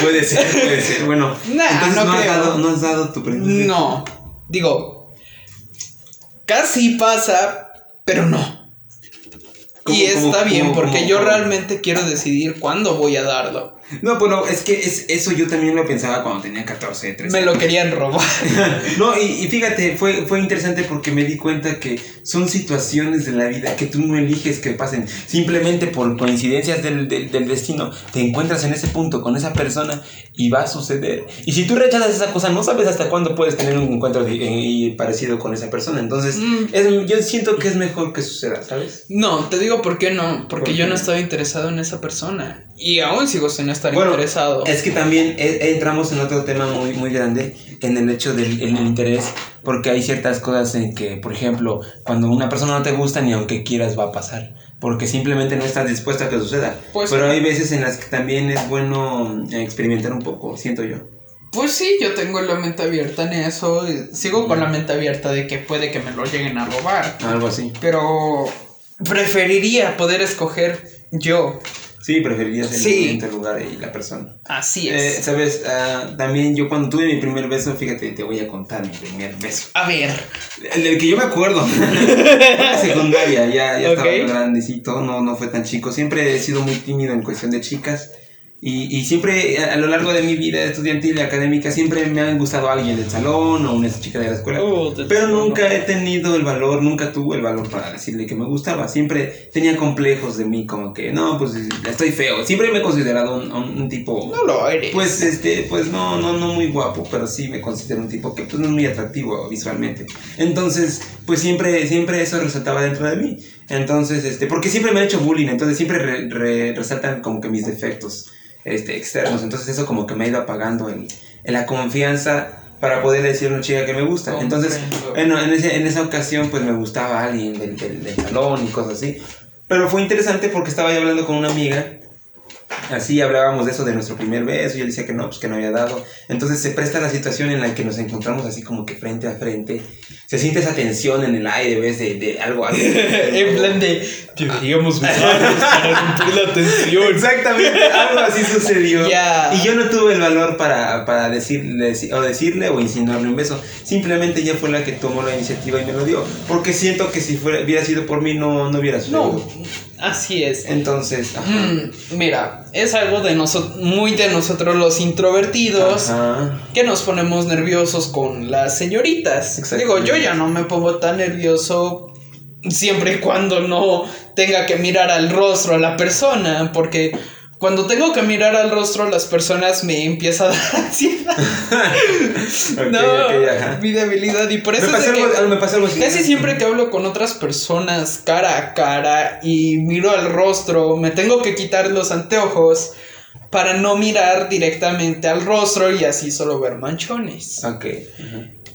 Puede ser, puede ser. Bueno, Nah, entonces no no, has dado, no has dado tu primer beso. No. Digo. Casi pasa, pero no. Y ¿Cómo- está bien, porque yo realmente quiero decidir cuándo voy a darlo. No, bueno, es que es, eso yo también lo pensaba cuando tenía 14, 13 Me lo querían robar. [LAUGHS] No, y, y fíjate, fue, fue interesante porque me di cuenta que son situaciones de la vida que tú no eliges que pasen. Simplemente por coincidencias del, del, del destino, te encuentras en ese punto con esa persona y va a suceder. Y si tú rechazas esa cosa, no sabes hasta cuándo puedes tener un encuentro de- y parecido con esa persona. Entonces, Mm. es- yo siento que es mejor que suceda, ¿sabes? No, te digo por qué no. Porque ¿Por yo qué? no estaba interesado en esa persona. Y aún sigo sin estar Bueno, interesado. Es que también eh, entramos en otro tema muy, muy grande, en el hecho del el interés, porque hay ciertas cosas en que, por ejemplo, cuando una persona no te gusta, ni aunque quieras va a pasar, porque simplemente no estás dispuesta a que suceda. Pues- Pero hay veces en las que también es bueno eh, experimentar un poco, siento yo. Pues sí, yo tengo la mente abierta en eso. Sigo con la mente abierta de que puede que me lo lleguen a robar. Algo así. Pero preferiría poder escoger yo. Sí, preferirías el Sí. el lugar y la persona. Así Eh, es. Sabes, Ah, también yo cuando tuve mi primer beso, fíjate, te voy a contar mi primer beso. A ver. El del que yo me acuerdo. [LAUGHS] la secundaria, ya, ya Ok. estaba grandecito, no, no fue tan chico. Siempre he sido muy tímido en cuestión de chicas. Y, y siempre, a, a lo largo de mi vida estudiantil y académica, siempre me han gustado alguien del salón o una chica de la escuela. Oh, Pero nunca he tenido el valor, nunca tuve el valor para decirle que me gustaba. Siempre tenía complejos de mí, como que, no, pues estoy feo. Siempre me he considerado un, un- un tipo... No lo eres. Pues este, pues no, no, no muy guapo, pero sí me considero un tipo que pues no es muy atractivo visualmente. Entonces, pues siempre, siempre eso resaltaba dentro de mí. Entonces, este, porque siempre me han hecho bullying, entonces siempre re- re- resaltan como que mis defectos este, externos. Entonces eso como que me ha ido apagando en, en la confianza para poder decir a una chica que me gusta. Entonces, en, ese, en esa ocasión pues me gustaba alguien del, del, del salón y cosas así. Pero fue interesante porque estaba yo hablando con una amiga Así hablábamos de eso de nuestro primer beso y él decía que no, pues que no había dado. Entonces se presta la situación en la que nos encontramos así como que frente a frente. Se siente esa tensión en el aire, ¿ves? De, de algo. algo [LAUGHS] en plan de. Deberíamos besarnos para romper la tensión. Exactamente, algo así sucedió. Y yo no tuve el valor para, para decirle, o decirle o insinuarle un beso. Simplemente ella fue la que tomó la iniciativa y me lo dio. Porque siento que si fuera, hubiera sido por mí no, no hubiera sucedido. No, así es. Entonces, ajá. Mm, mira, es algo de nosotros, muy de nosotros los introvertidos. Ajá. que nos ponemos nerviosos con las señoritas. Digo, yo ya no me pongo tan nervioso siempre y cuando no tenga que mirar al rostro a la persona, porque cuando tengo que mirar al rostro a las personas me empieza a dar [LAUGHS] ansiedad. [LAUGHS] No, ok, ajá. mi debilidad y por eso Me es que me pasó algo así. casi siempre que hablo con otras personas cara a cara y miro al rostro, me tengo que quitar los anteojos para no mirar directamente al rostro y así solo ver manchones. Ok.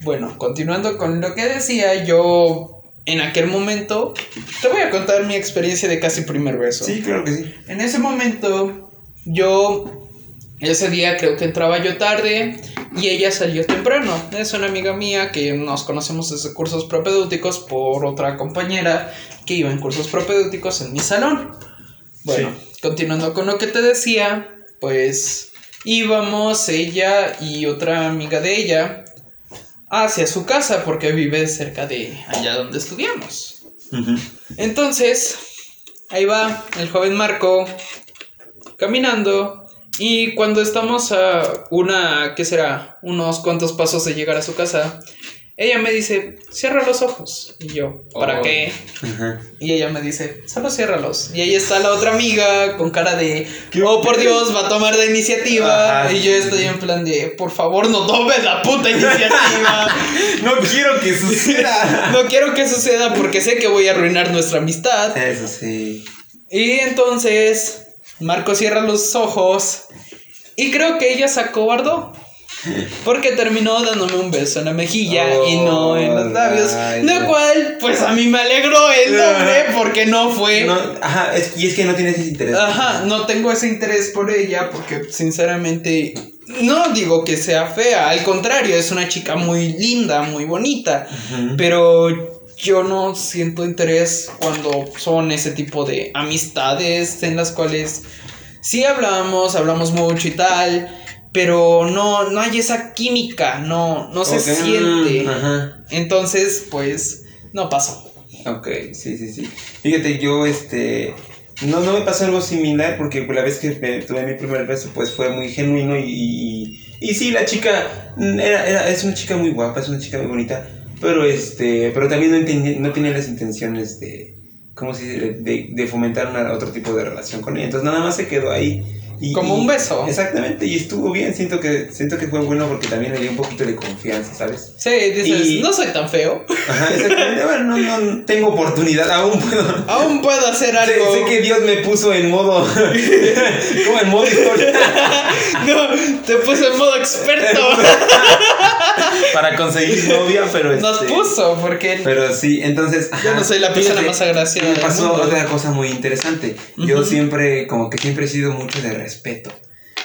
Bueno, continuando con lo que decía, yo en aquel momento te voy a contar mi experiencia de casi primer beso. Sí, claro que sí. En ese momento, yo ese día creo que entraba yo tarde y ella salió temprano. Es una amiga mía que nos conocemos desde cursos propedéuticos por otra compañera que iba en cursos propedéuticos en mi salón. Bueno, continuando con lo que te decía, pues íbamos ella y otra amiga de ella hacia su casa porque vive cerca de allá donde estudiamos. Entonces, ahí va el joven Marco caminando y cuando estamos a una, ¿qué será? Unos cuantos pasos de llegar a su casa, ella me dice, cierra los ojos. Y yo, ¿para Oh. qué? Ajá. Y ella me dice, solo ciérralos. Y ahí está la otra amiga con cara de, oh por Dios, va a tomar la iniciativa. Ajá, y yo sí, estoy en plan de, por favor, no tomes la puta iniciativa. [LAUGHS] No quiero que suceda. [LAUGHS] no quiero que suceda porque sé que voy a arruinar nuestra amistad. Eso sí. Y entonces Marco cierra los ojos y creo que ella se acobardó. Porque terminó dándome un beso en la mejilla y no en los labios. Alright. Lo cual, pues a mí me alegró el doble [LAUGHS] porque no fue. No, ajá, es- y es que no tienes ese interés. Ajá, no tengo ese interés por ella porque sinceramente no digo que sea fea, al contrario, es una chica muy linda, muy bonita, pero yo no siento interés cuando son ese tipo de amistades en las cuales sí hablamos, hablamos mucho y tal, pero no, no hay esa química, no, no se siente. Ajá. Entonces, pues, no pasó. Ok, sí, sí, sí. Fíjate, yo, este, no, no me pasó algo similar porque la vez que me- tuve mi primer beso, pues fue muy genuino y, y, y sí, la chica era, era- es una chica muy guapa, es una chica muy bonita, pero este, pero también no, entendí- no tenía las intenciones de, ¿cómo se dice? De, de fomentar una- otro tipo de relación con ella. Entonces nada más se quedó ahí. Y, Como un beso. Exactamente, y estuvo bien, siento que, siento que fue bueno porque también le dio un poquito de confianza, ¿sabes? Sí, dices, Y- no soy tan feo. Ajá, exactamente. Bueno, no, no tengo oportunidad, aún puedo. Aún puedo hacer algo. sé que Dios me puso en modo. [LAUGHS] como en modo historia. [LAUGHS] No, te puse en modo experto. [LAUGHS] para conseguir novia, pero. Nos este, puso, porque Pero sí, entonces. Yo no soy la persona más agraciada Me pasó otra cosa muy interesante. Yo siempre, como que siempre he sido mucho de respeto.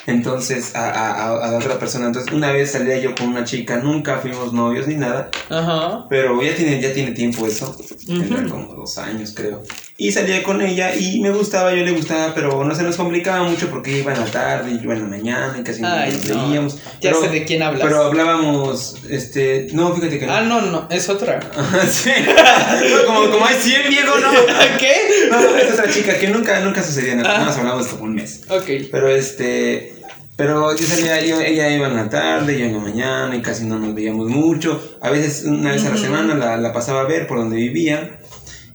Entonces, a, a, a- la otra persona. Entonces, una vez salía yo con una chica, nunca fuimos novios ni nada. Ajá. Pero ya tiene, ya tiene tiempo eso. Tendrá Ujú. como dos años, creo. Y salía con ella y me gustaba, yo le gustaba, pero no se nos complicaba mucho porque iba en la tarde y yo en la mañana y casi no Ay, nos no. veíamos. Ya pero, sé de quién hablas. Pero hablábamos, este, no, fíjate que no. Ah, no, no, es otra. [LAUGHS] sí. Como, como hay 100 viejo, no. [LAUGHS] ¿Qué? No, no, es otra chica que nunca, nunca sucedía nada. Ah. Nada más hablamos como un mes. Ok. Pero este. Pero yo salía, yo, ella iba en la tarde, yo en la mañana y casi no nos veíamos mucho. A veces una vez a la semana la, la pasaba a ver por donde vivía.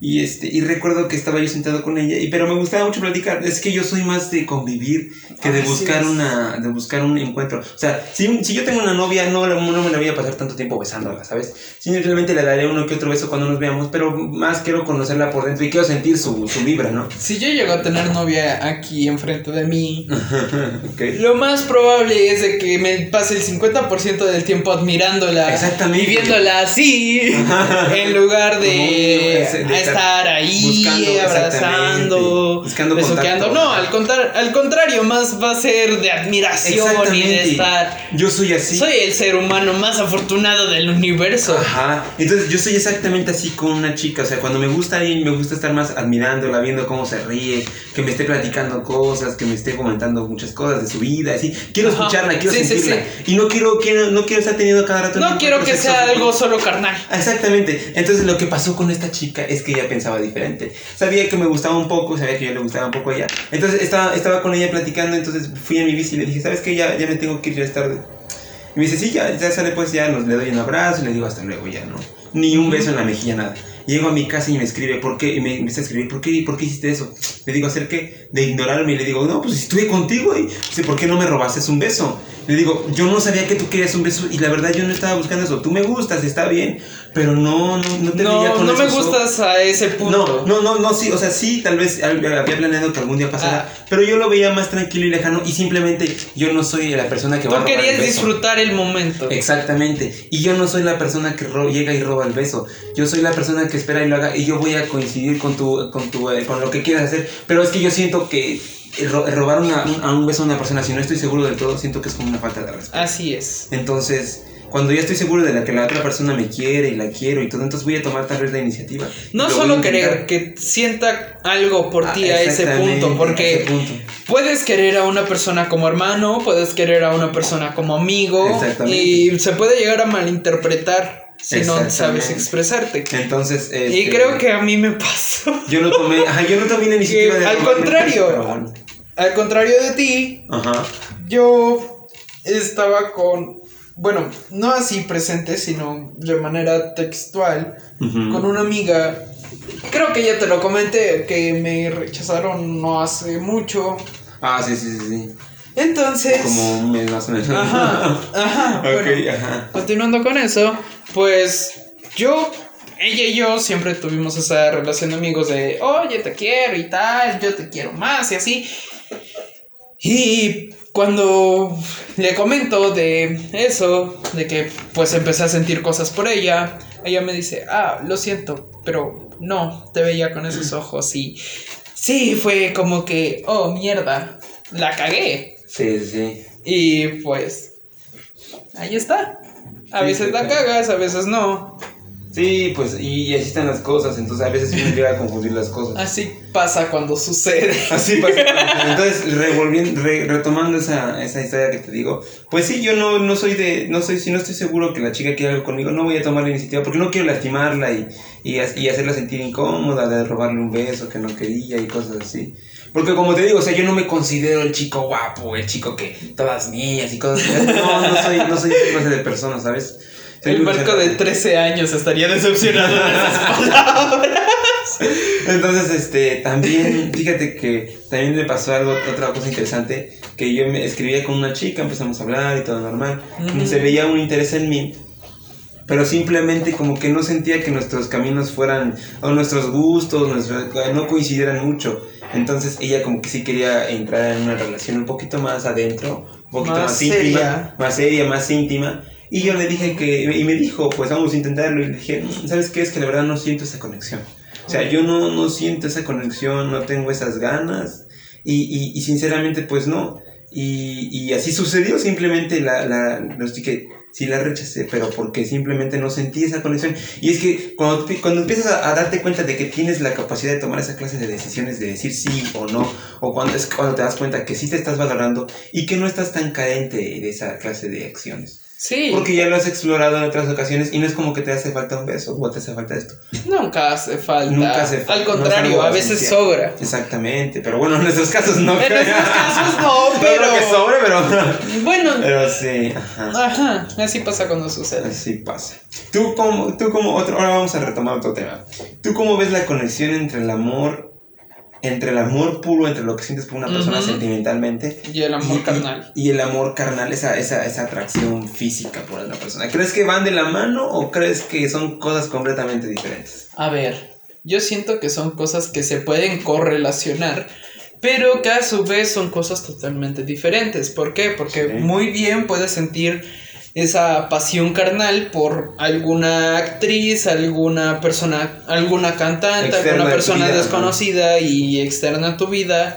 Y este, y recuerdo que estaba yo sentado con ella, y, pero me gustaba mucho platicar. Es que yo soy más de convivir que de buscar una, de buscar un encuentro. O sea, si, si yo tengo una novia, no, no me la voy a pasar tanto tiempo besándola, ¿sabes? Simplemente le daré uno que otro beso cuando nos veamos, pero más quiero conocerla por dentro y quiero sentir su, su vibra, ¿no? [LAUGHS] Si yo llego a tener novia aquí enfrente de mí, [LAUGHS] lo más probable es de que me pase el 50% del tiempo admirándola. Exactamente. Y viéndola así. en lugar de, de estar ahí buscando, abrazando, buscando besuqueando. contacto. No, al, contar- al contrario, más va a ser de admiración y de estar. Yo soy así. Soy el ser humano más afortunado del universo. Ajá. Entonces yo soy exactamente así con una chica. O sea, cuando me gusta alguien, me gusta estar más admirándola, viendo cómo se ríe, que me esté platicando cosas, que me esté comentando muchas cosas de su vida, así. Quiero Ajá. escucharla, quiero Sí, sí, sentirla. Y no quiero, quiero, no quiero estar teniendo cada rato. No quiero que sea algo solo carnal. Exactamente. Entonces lo que pasó con esta chica es que ella pensaba diferente. Sabía que me gustaba un poco, sabía que yo le gustaba un poco a ella. Entonces estaba, estaba con ella platicando, entonces fui en mi bici y le dije, ¿sabes qué? Ya, ya me tengo que ir, ya es tarde. Y me dice, sí, ya, ya sale pues, ya nos, le doy un abrazo y le digo hasta luego, ya, ¿no? Ni un beso en la mejilla, nada. Llego a mi casa y me escribe, ¿por qué? Y me empieza a escribir, ¿por qué, ¿por qué hiciste eso? Le digo, ¿hacer qué? De ignorarme. Y le digo, no, pues estuve contigo. Y dice, ¿por qué no me robaste un beso? Le digo, yo no sabía que tú querías un beso y la verdad yo no estaba buscando eso. Tú me gustas, está bien, pero no, no, no te veía No, con no me gustas a ese punto. No, no, no, no, sí, o sea, sí, tal vez había planeado que algún día pasara, Ah. pero yo lo veía más tranquilo y lejano y simplemente yo no soy la persona que va a Tú robar querías el beso. disfrutar el momento. Exactamente, y yo no soy la persona que ro- llega y roba el beso. Yo soy la persona que espera y lo haga y yo voy a coincidir con tu con tu eh, con lo que quieras hacer, pero es que yo siento que robar una- un, a un beso a una persona si no estoy seguro del todo, siento que es como una falta de respeto. Así es. Entonces, cuando ya estoy seguro de la que la otra persona me quiere y la quiero y todo, entonces voy a tomar tal vez la iniciativa. No solo querer, que sienta algo por Ah, ti a ese punto, porque ese punto. puedes querer a una persona como hermano, puedes querer a una persona como amigo, y se puede llegar a malinterpretar si no sabes expresarte. Entonces, Y este, creo que a mí me pasó. yo no tomé, ajá, yo no tomé la [LAUGHS] iniciativa de al contrario. bueno. Al contrario de ti, Ajá. yo estaba con, bueno, no así presente, sino de manera textual, con una amiga. Creo que ya te lo comenté, que me rechazaron no hace mucho. Ah, sí, sí, sí, sí. Entonces... Como un mes más o menos. Ajá, ajá. [LAUGHS] ok, bueno, ajá. continuando con eso, pues yo, ella y yo siempre tuvimos esa relación de amigos de, oye, te quiero y tal, yo te quiero más y así. Y cuando le comento de eso, de que pues empecé a sentir cosas por ella, ella me dice, ah, lo siento, pero no, te veía con esos [CLEARS THROAT] ojos y sí, fue como que, oh, mierda, la cagué. Sí, sí. Y pues, ahí está. A Sí, veces sí, la cagas, a veces no. Sí, pues, y, y así están las cosas, entonces a veces uno llega a confundir las cosas. Así pasa cuando sucede. Así pasa. [LAUGHS] Entonces, revolviendo, re- retomando esa, esa historia que te digo, pues sí, yo no, no soy de, no soy, si no estoy seguro que la chica quiere algo conmigo, no voy a tomar la iniciativa porque no quiero lastimarla y, y, y hacerla sentir incómoda, de robarle un beso que no quería y cosas así. Porque como te digo, o sea, yo no me considero el chico guapo, el chico que todas niñas y cosas así. No, no soy, no soy esa clase de persona, ¿sabes? El marco de reservado. 13 años estaría decepcionado de esas [LAUGHS] palabras. Entonces, este, también, fíjate que también me pasó algo, otra cosa interesante, que yo me escribía con una chica, empezamos a hablar y todo normal, Ujú. se veía un interés en mí, pero simplemente como que no sentía que nuestros caminos fueran, o nuestros gustos, nuestros- no coincidieran mucho. Entonces ella como que sí quería entrar en una relación un poquito más adentro, un poquito Más más, íntima, seria. más seria, más íntima. Y yo le dije que, y me dijo, pues vamos a intentarlo. Y le dije, "Mm, ¿sabes qué? Es que la verdad no siento esa conexión. O sea, yo no, no siento esa conexión, no tengo esas ganas. Y, y, y sinceramente, pues no. Y, y así sucedió, simplemente la, la, no qué, sí la rechacé, pero porque simplemente no sentí esa conexión. Y es que cuando, cuando empiezas a, a darte cuenta de que tienes la capacidad de tomar esa clase de decisiones, de decir sí o no, o cuando es cuando te das cuenta que sí te estás valorando y que no estás tan carente de esa clase de acciones. Sí, Porque ya lo has explorado en otras ocasiones y no es como que te hace falta un beso o te hace falta esto. nunca hace falta. Nunca hace falta. Al No contrario, a veces esencial. sobra. Exactamente, pero bueno, en nuestros casos no. En nuestros casos no, [LAUGHS] No pero- que sobre, pero... Bueno, Pero sí, ajá. ajá, así pasa cuando sucede. Así pasa. Tú como, tú como otro, ahora vamos a retomar otro tema. ¿Tú cómo ves la conexión entre el amor, entre el amor puro, entre lo que sientes por una persona sentimentalmente Y el amor y- carnal. y, y el amor carnal, esa, esa, esa atracción física por otra persona? ¿Crees que van de la mano o crees que son cosas completamente diferentes? A ver, yo siento que son cosas que se pueden correlacionar, pero que a su vez son cosas totalmente diferentes. ¿Por qué? Porque Sí. muy bien puedes sentir esa pasión carnal por alguna actriz, alguna persona, alguna cantante, Externa alguna persona vida, desconocida y externa a tu vida.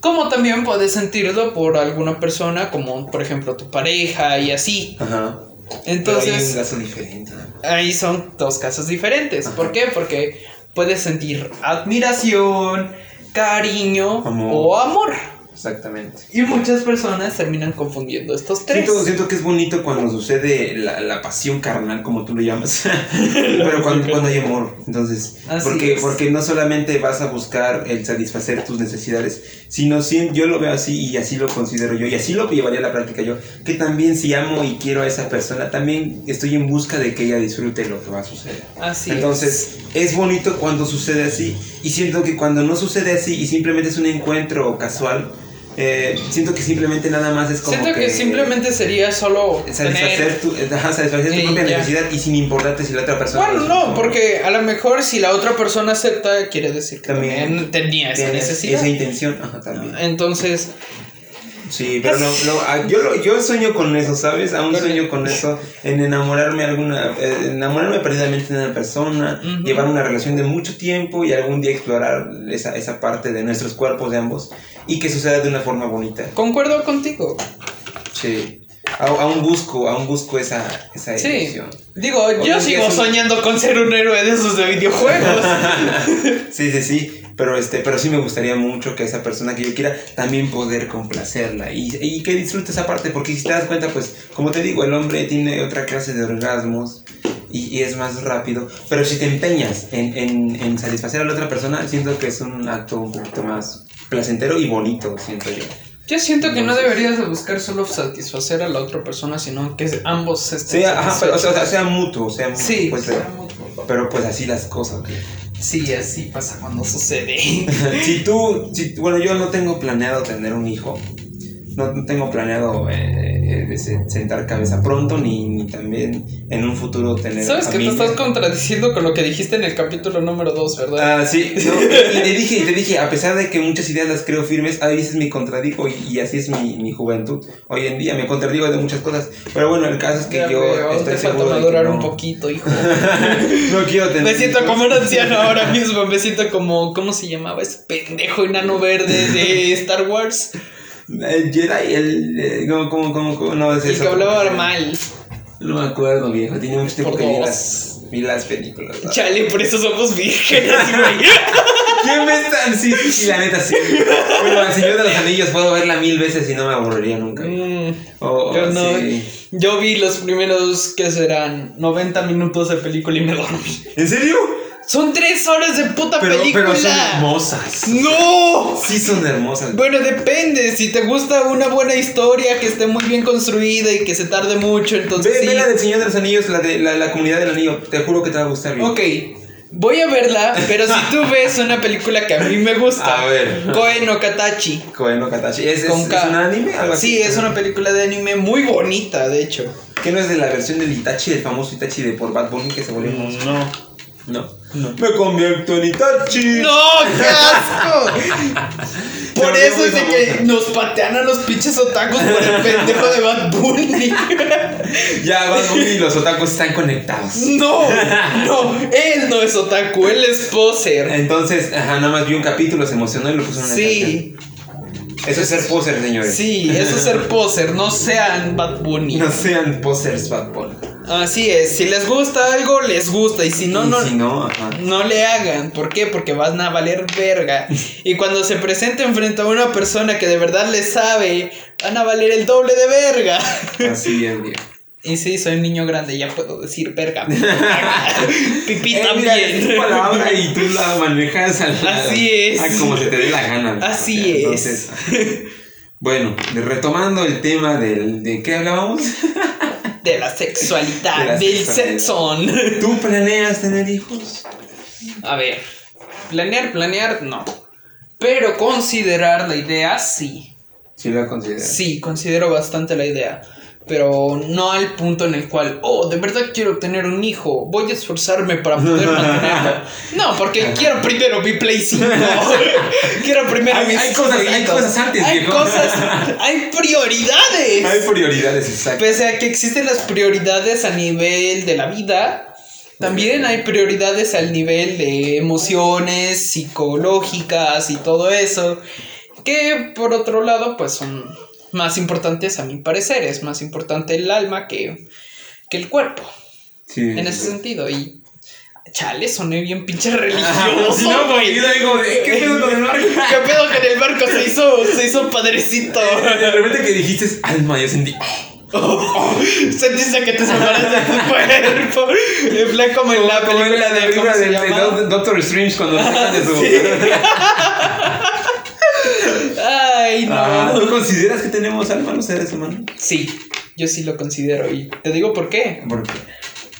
Como también puedes sentirlo por alguna persona, como por ejemplo tu pareja y así. Ajá. Entonces, Pero hay un caso diferente. Ahí son dos casos diferentes. Ajá. ¿Por qué? Porque puedes sentir admiración, cariño Amor. o amor. Exactamente. Y muchas personas terminan confundiendo estos tres. Siento, siento que es bonito cuando sucede la, la pasión carnal, como tú lo llamas. [LAUGHS] Pero cuando, cuando hay amor. Entonces, Así porque, es. porque no solamente vas a buscar el satisfacer tus necesidades, sino si, yo lo veo así y así lo considero yo, y así lo llevaría a la práctica yo, que también si amo y quiero a esa persona, también estoy en busca de que ella disfrute lo que va a suceder. Así Entonces, es bonito cuando sucede así. Y siento que cuando no sucede así y simplemente es un encuentro casual, eh, siento que simplemente nada más es como Siento que, simplemente sería solo satisfacer tener... tu, ajá, satisfacer tu propia ya. necesidad y sin importarte si la otra persona. Bueno, no, porque a lo mejor si la otra persona acepta, quiere decir que También también, tenía esa necesidad. esa intención. Ajá, también. Entonces, Sí, pero lo- ah, yo, lo- yo sueño con eso, ¿sabes? Aún sueño con eso, en enamorarme alguna, eh, enamorarme perdidamente de una persona, llevar una relación de mucho tiempo y algún día explorar esa, esa parte de nuestros cuerpos de ambos y que suceda de una forma bonita. concuerdo contigo. Sí. A- aún busco, aún busco esa, esa Sí. ilusión. Digo, Hoy yo sigo un- soñando con ser un héroe de esos de videojuegos. [LAUGHS] Sí, sí, sí. Pero, este, pero sí me gustaría mucho que esa persona que yo quiera también poder complacerla y, y que disfrute esa parte, porque si te das cuenta, pues, como te digo, el hombre tiene otra clase de orgasmos y, y es más rápido, pero si te empeñas en, en, en satisfacer a la otra persona, siento que es un acto un poquito más placentero y bonito, siento yo. Yo siento que no deberías de buscar solo satisfacer a la otra persona, sino que ambos estén Sea, ajá, pero, o sea, sea, mutuo, sea mutuo, Sí, pues, sea pero, mutuo. pero pues así las cosas. güey. sí, así pasa cuando sucede. [LAUGHS] si tú, si, bueno, yo no tengo planeado tener un hijo. No, no tengo planeado eh, eh, se- sentar cabeza pronto, ni, ni también en un futuro tener. Sabes que te estás contradiciendo con lo que dijiste en el capítulo número 2, ¿verdad? Ah, sí, no, y, te dije, y te dije, a pesar de que muchas ideas las creo firmes, a veces me contradigo y, y así es mi, mi juventud. Hoy en día me contradigo de muchas cosas, pero bueno, el caso es que Ya yo veo, estoy te falta seguro de que madurar no, un poquito, hijo. [LAUGHS] no quiero tener Me siento como un anciano ahora mismo, me siento como, ¿cómo se llamaba ese pendejo enano verde de Star Wars? El Jedi, el... eh, ¿Cómo, cómo, cómo, cómo? No, es El eso. que hablaba mal. No me acuerdo, viejo. Tiene mucho tiempo Por que vi las, vi las películas. Chale, por eso somos vírgenes, güey. [LAUGHS] ¿Quién me están? Sí, sí, sí, la neta sí. Bueno, El Señor de los Anillos puedo verla mil veces y no me aburriría nunca. Mm, Oh, yo no. sí. Yo vi los primeros, que serán? 90 minutos de película y me dormí. ¿En serio? Son tres horas de puta Pero, película. pero son hermosas. ¡No! Sí son hermosas. Bueno, depende. Si te gusta una buena historia que esté muy bien construida y que se tarde mucho, entonces Ve, sí. ve la del Señor de los Anillos, la de la, la comunidad del anillo. Te juro que te va a gustar bien. Ok, voy a verla, pero si tú [LAUGHS] ves una película que a mí me gusta, A ver. Koe no Katachi. Koe no Katachi. ¿Es, es, Con es un anime? Algo así. Sí, es una película de anime muy bonita, de hecho. ¿Qué no es de la versión del Itachi, del famoso Itachi de por Bad Bunny que se volvió famoso? No. No. No. Me convierto en Itachi. ¡No, qué asco! [LAUGHS] Por Se eso es de que nos patean a los pinches otakus por el pendejo de Bad Bunny. [LAUGHS] Ya, Bad Bunny y los otakus están conectados. No, [LAUGHS] no, él no es otaku, él es poser. Entonces, ajá, nada más vi un capítulo, se emocionó y lo puso en una Sí, canción. Eso es ser poser, señores. sí, eso es ser poser, no sean Bad Bunny. No sean posers Bad Bunny. Así es, si les gusta algo, les gusta, y si no, Y no, Si no, no le hagan. ¿Por qué? Porque van a valer verga. Y cuando se presenten frente a una persona que de verdad le sabe, van a valer el doble de verga. Así es, viejo. Y sí, soy un niño grande, ya puedo decir verga. [LAUGHS] Pipí Eh, mira, es tu también. palabra y tú la manejas a la- Así es. a como se te dé la gana. Así es. Entonces, bueno, retomando el tema del, de qué hablábamos. [LAUGHS] De la sexualidad, De la del sexón. ¿Tú planeas tener hijos? A ver, planear, planear, no. Pero considerar la idea, sí. Sí lo consideras. Sí, considero bastante la idea. Pero no al punto en el cual, oh, de verdad quiero tener un hijo, voy a esforzarme para poder mantenerlo. [LAUGHS] No, porque quiero primero mi Play 5. [LAUGHS] quiero primero Hay- mis hay cosas- hay cosas antes, Hay viejo. cosas, hay [LAUGHS] prioridades. Hay prioridades, exacto. Pese a que existen las prioridades a nivel de la vida, también hay prioridades al nivel de emociones psicológicas y todo eso, que por otro lado pues son más importantes a mi parecer, es más importante el alma que, que el cuerpo, Sí, en ese sentido, y chale, soné bien pinche religioso, si no, güey. porque yo digo, ¿de ¿qué pedo con el barco? [LAUGHS] ¿Qué pedo con el barco? Se hizo, se hizo padrecito. De repente que dijiste alma, yo sentí. [LAUGHS] Sentiste que te separaste de tu cuerpo. En plan como en la película la de. película ¿Cómo se de- llama? Doctor Strange cuando sacan de su. Sí. [LAUGHS] Ay, no. Ah, ¿Tú consideras que tenemos alma los seres humanos? Sí, yo sí lo considero. Y te digo por qué. Porque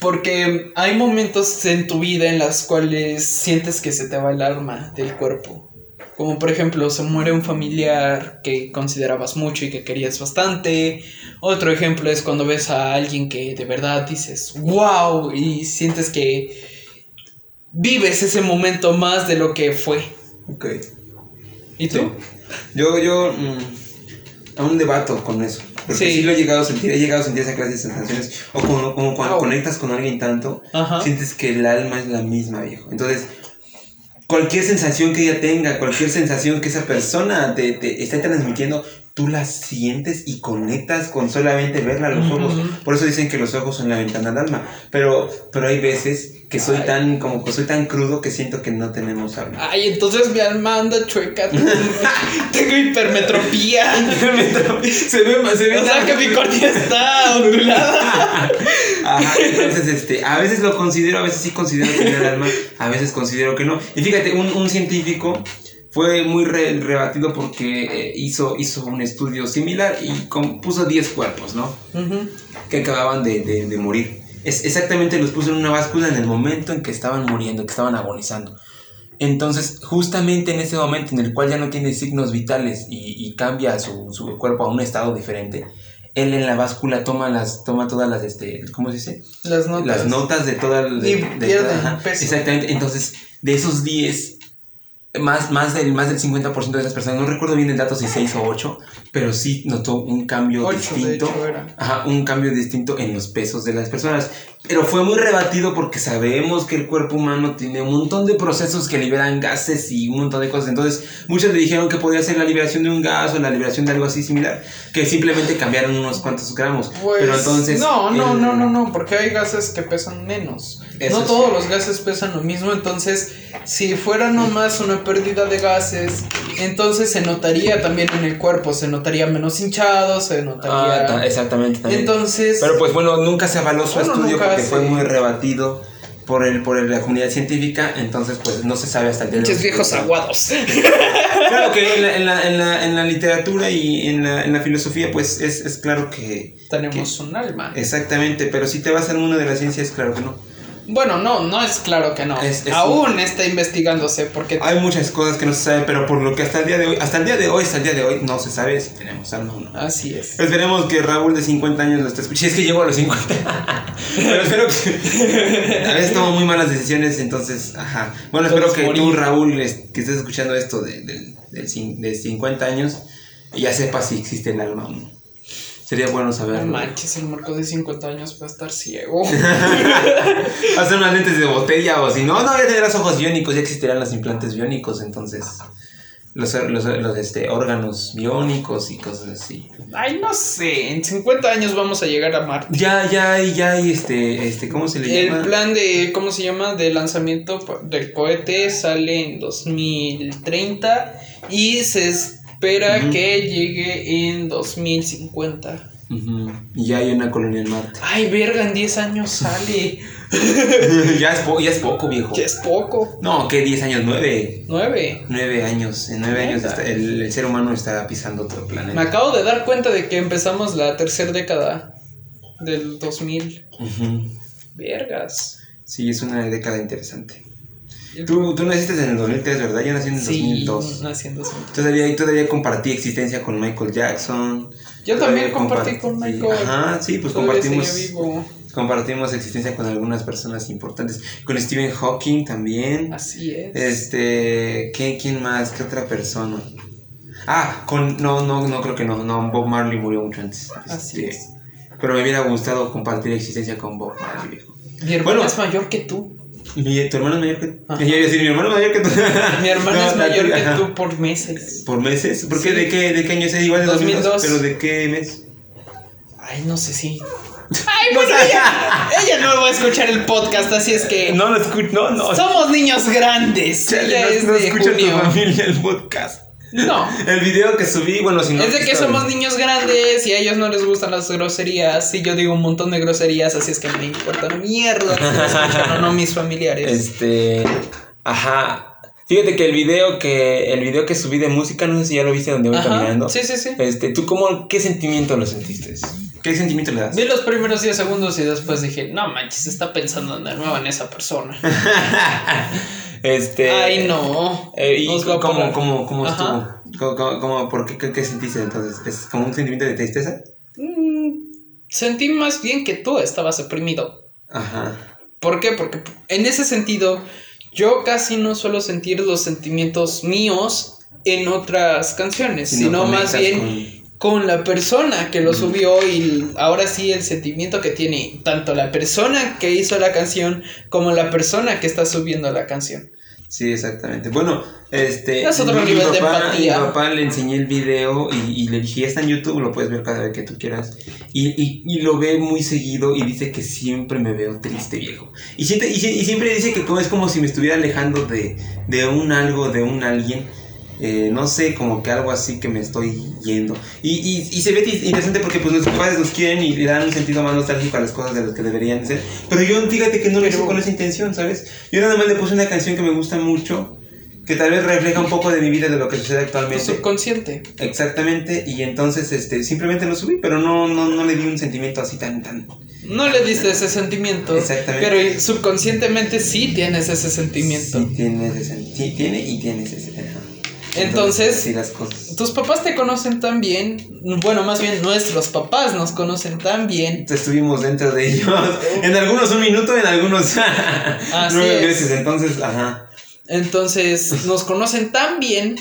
Porque hay momentos en tu vida en los cuales sientes que se te va el alma del cuerpo. Como por ejemplo, se muere un familiar que considerabas mucho y que querías bastante. Otro ejemplo es cuando ves a alguien que de verdad dices, wow, y sientes que vives ese momento más de lo que fue. Ok. ¿Y tú? Sí. Yo, yo mm, aún debato con eso. Porque Sí. sí. lo he llegado a sentir, he llegado a sentir esa clase de sensaciones. O como, como cuando conectas con alguien tanto, Ajá. sientes que el alma es la misma, viejo. Entonces, cualquier sensación que ella tenga, cualquier sensación que esa persona te, te esté transmitiendo, tú la sientes y conectas con solamente verla a los ojos. Por eso dicen que los ojos son la ventana al alma. Pero, pero hay veces que soy Ay. tan, como que soy tan crudo que siento que no tenemos alma. Ay, entonces mi alma anda chueca. [LAUGHS] Tengo hipermetropía. se ve más, se ve O sea que mi está ondulada. [LAUGHS] Ajá, entonces, este, a veces lo considero, a veces sí considero tener alma, a veces considero que no. Y fíjate, un, un científico fue muy re- rebatido porque eh, hizo, hizo un estudio similar y compuso 10 cuerpos, ¿no? Que acababan de, de- de morir. Es, exactamente los puso en una báscula en el momento en que estaban muriendo, que estaban agonizando. Entonces, justamente en ese momento en el cual ya no tiene signos vitales y, y cambia su, su cuerpo a un estado diferente, él en la báscula toma las, toma todas las, este, ¿cómo se dice? Las notas. Las notas de toda el- de, de pierden toda- ajá. Exactamente. Entonces, de esos 10, más, más, del, más del 50% de esas personas, no recuerdo bien el dato si 6 o 8, pero sí notó un cambio Ocho, distinto. Ajá, un cambio distinto en los pesos de las personas. Pero fue muy rebatido porque sabemos que el cuerpo humano tiene un montón de procesos que liberan gases y un montón de cosas. Entonces, muchos le dijeron que podía ser la liberación de un gas o la liberación de algo así similar, que simplemente cambiaron unos cuantos gramos. Pues, Pero entonces. No, no, el- no, no, no, porque hay gases que pesan menos. Eso no sí. todos los gases pesan lo mismo, entonces si fuera nomás una pérdida de gases, entonces se notaría también en el cuerpo, se notaría menos hinchado, se notaría... Ah, ta- exactamente. también. entonces... Pero pues bueno, nunca se avaló su Bueno, estudio nunca porque fue muy rebatido por el por la comunidad científica, entonces pues no se sabe hasta el día de hoy. viejos aguados. [LAUGHS] Claro que en la, en la, en la, en la literatura y en la, en la filosofía pues es, es claro que... Tenemos un alma. Exactamente, pero si te vas al mundo de la ciencia es claro que no. Bueno, no, no es claro que no. Es- es Aún está investigándose porque... Hay muchas cosas que no se sabe, pero por lo que hasta el día de hoy, hasta el día de hoy, hasta el día de hoy, no se sabe si tenemos alma o no. Así es. Esperemos que Raúl de 50 años lo esté escuchando. Si es que llegó a los 50. [LAUGHS] Pero espero que. A veces tomo muy malas decisiones, entonces. Ajá. Bueno, espero que tú. Raúl, que estés escuchando esto de, del cin- de 50 años, ya sepas si existe el alma o no. Sería bueno No saberlo. manches, el marco de 50 años puede estar ciego. [LAUGHS] Hacer unas lentes de botella o si no, no, ya tendrás ojos biónicos, ya existirán los implantes biónicos, entonces. Los, los, los, este, órganos biónicos y cosas así. Ay, no sé, en 50 años vamos a llegar a Marte. Ya, ya, ya este, este, ¿cómo se le El llama? plan de, ¿cómo se llama? De lanzamiento del cohete sale en 2030 y se espera Ujú. que llegue en 2050. Ujú, Y ya hay una colonia en Marte. Ay, verga, en 10 años sale. [LAUGHS] ya, es ya es poco, viejo. Ya es poco. No, ¿qué? ¿10 años? ¿9? 9. Nueve años. En nueve años Neta. está- el, el ser humano está pisando otro Me planeta. acabo de dar cuenta de que empezamos la tercera década del 2000. Ujú. Vergas. Sí, es una década interesante. Tú, tú naciste en el 2003, ¿verdad? Yo nací en el Sí, 2002. nací en 2000. Todavía, todavía compartí existencia con Michael Jackson. Yo también compartí compartí- con Michael. Ajá, sí, pues Todavía compartimos. vivo. Compartimos existencia con algunas personas importantes. Con Stephen Hawking también. Así es. Este. ¿qué- ¿Quién más? ¿Qué otra persona? Ah, con. No, no, no creo que no. No, Bob Marley murió mucho antes. Así Este, es. Pero me hubiera gustado compartir existencia con Bob Marley, viejo. Mi hermano Bueno. es mayor que tú. Mi, ¿Tu hermano es mayor que Ajá. Yo decir, mi hermano es mayor que tú. [LAUGHS] Mi hermano No, es mayor que ajá. tú por meses. ¿Por meses? ¿Por qué? Sí. ¿De qué, de qué año es? Igual de 2002. 2002. ¿Pero de qué mes? Ay, no sé si. [LAUGHS] Ay, bueno, ella, ella no va a escuchar el podcast, así es que. No lo escucho, no, no. Somos niños grandes. Chale, ella no, es no de escucha junio. tu familia el podcast. No. [LAUGHS] El video que subí, bueno, si no. Es de que somos niños grandes y a ellos no les gustan las groserías. Y yo digo un montón de groserías, así es que me importa mierda si lo escuchan o no mis familiares. Este. Ajá. Fíjate que el video que. El video que subí de música, no sé si ya lo viste donde voy Ajá, caminando. Sí, sí, sí. Este, ¿tú cómo, qué sentimiento lo sentiste? ¿Qué sentimiento le das? Vi los primeros 10 segundos y después dije, no manches, está pensando de nuevo en esa persona. [LAUGHS] este. Ay, no. eh, ¿Y Nos cómo, cómo Ajá. estuvo? ¿Cómo, cómo- cómo- por qué, qué, qué sentiste entonces? ¿Es como un sentimiento de tristeza? Mm, sentí más bien que tú estabas deprimido. Ajá. ¿Por qué? Porque en ese sentido, yo casi no suelo sentir los sentimientos míos en otras canciones, Si no sino más bien con- con la persona que lo subió y ahora sí el sentimiento que tiene tanto la persona que hizo la canción como la persona que está subiendo la canción. Sí, exactamente. Bueno, este. Es otro mi nivel de papá- empatía. Mi papá le enseñé el video y, y le dije, está en YouTube, lo puedes ver cada vez que tú quieras. Y, y, y lo ve muy seguido y dice que siempre me veo triste, viejo. Y, siente- y, si- y siempre dice que como, es como si me estuviera alejando de, de un algo, de un alguien. Eh, no sé, como que algo así que me estoy yendo. Y, y, y se ve interesante porque pues nuestros padres nos quieren y le dan un sentido más nostálgico a las cosas de las que deberían ser. Pero yo fíjate que no lo hice con esa intención, ¿sabes? Yo nada más le puse una canción que me gusta mucho, que tal vez refleja un poco de mi vida, de lo que sucede Tu actualmente. subconsciente. Exactamente, y entonces este, simplemente lo subí, pero no, no, no le di un sentimiento así tan, tan... No le diste ese sentimiento. Exactamente. Pero subconscientemente sí tienes ese sentimiento. Sí, tiene ese sí, tiene y tiene ese ajá. Entonces-. Tus papás te conocen tan bien. Bueno, más bien nuestros papás nos conocen tan bien. Estuvimos dentro de ellos. [LAUGHS] En algunos un minuto, en algunos [LAUGHS] nueve es. veces. Entonces, ajá. Entonces nos conocen tan bien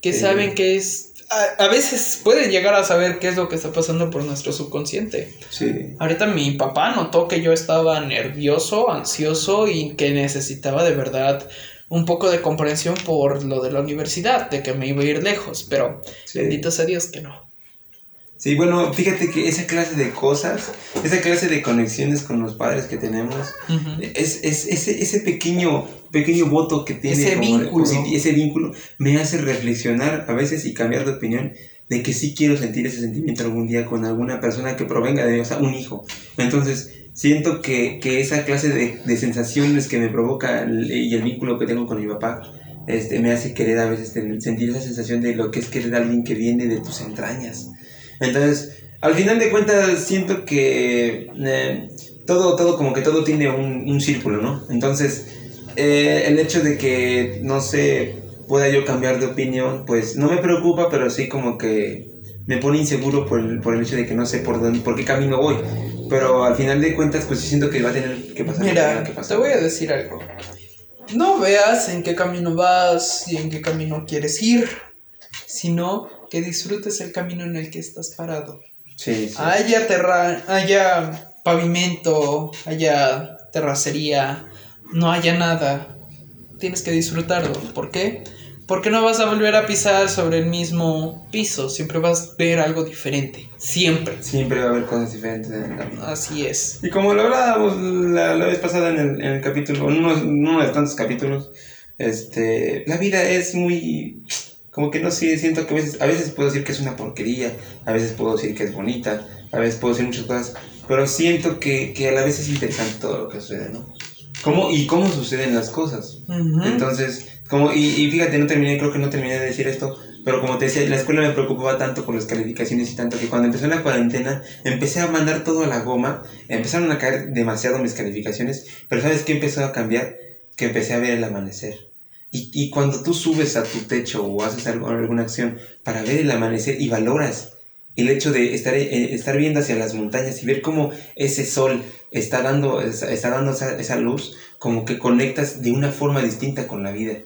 que Sí. saben que es a, a veces pueden llegar a saber qué es lo que está pasando por nuestro subconsciente. Sí. Ahorita mi papá notó que yo estaba nervioso, ansioso y que necesitaba de verdad un poco de comprensión por lo de la universidad, de que me iba a ir lejos, pero Sí. bendito sea Dios que no. Sí, bueno, fíjate que esa clase de cosas, esa clase de conexiones con los padres que tenemos, es, es- ese, ese pequeño, pequeño voto que tiene, Ese como vínculo. ese vínculo, me hace reflexionar a veces y cambiar de opinión de que sí quiero sentir ese sentimiento algún día con alguna persona que provenga de, o sea, un hijo. Entonces, siento que, que esa clase de, de sensaciones que me provoca y el vínculo que tengo con mi papá, este, me hace querer a veces sentir esa sensación de lo que es querer a alguien que viene de tus entrañas. Entonces, al final de cuentas, siento que eh, todo, todo, como que todo tiene un, un círculo, ¿no? Entonces, eh, el hecho de que, no sé, pueda yo cambiar de opinión, pues no me preocupa, pero sí como que me pone inseguro por el, por el hecho de que no sé por dónde, por qué camino voy. Pero al final de cuentas, pues sí siento que va a tener que pasar. que Mira, que te pasar. voy a decir algo. No veas en qué camino vas y en qué camino quieres ir, sino que disfrutes el camino en el que estás parado. Sí, sí. Haya, terra haya pavimento, haya terracería, no haya nada. Tienes que disfrutarlo. ¿Por qué? Porque no vas a volver a pisar sobre el mismo piso. Siempre vas a ver algo diferente. Siempre. Siempre va a haber cosas diferentes en el camino. Así es. Y como lo hablábamos la, la vez pasada en el, en el capítulo, en uno, en uno de tantos capítulos, este, la vida es muy, como que no sé, siento que a veces, a veces puedo decir que es una porquería, a veces puedo decir que es bonita, a veces puedo decir muchas cosas, pero siento que, que a la vez es interesante todo lo que sucede, ¿no? ¿Cómo, y cómo suceden las cosas. Entonces, como, y, y fíjate, no terminé, creo que no terminé de decir esto, pero como te decía, la escuela me preocupaba tanto con las calificaciones y tanto que cuando empezó la cuarentena empecé a mandar todo a la goma, empezaron a caer demasiado mis calificaciones, pero ¿sabes qué empezó a cambiar? Que empecé a ver el amanecer. Y, y cuando tú subes a tu techo o haces algo, alguna acción para ver el amanecer y valoras el hecho de estar, eh, estar viendo hacia las montañas y ver cómo ese sol está dando, está dando esa, esa luz, como que conectas de una forma distinta con la vida.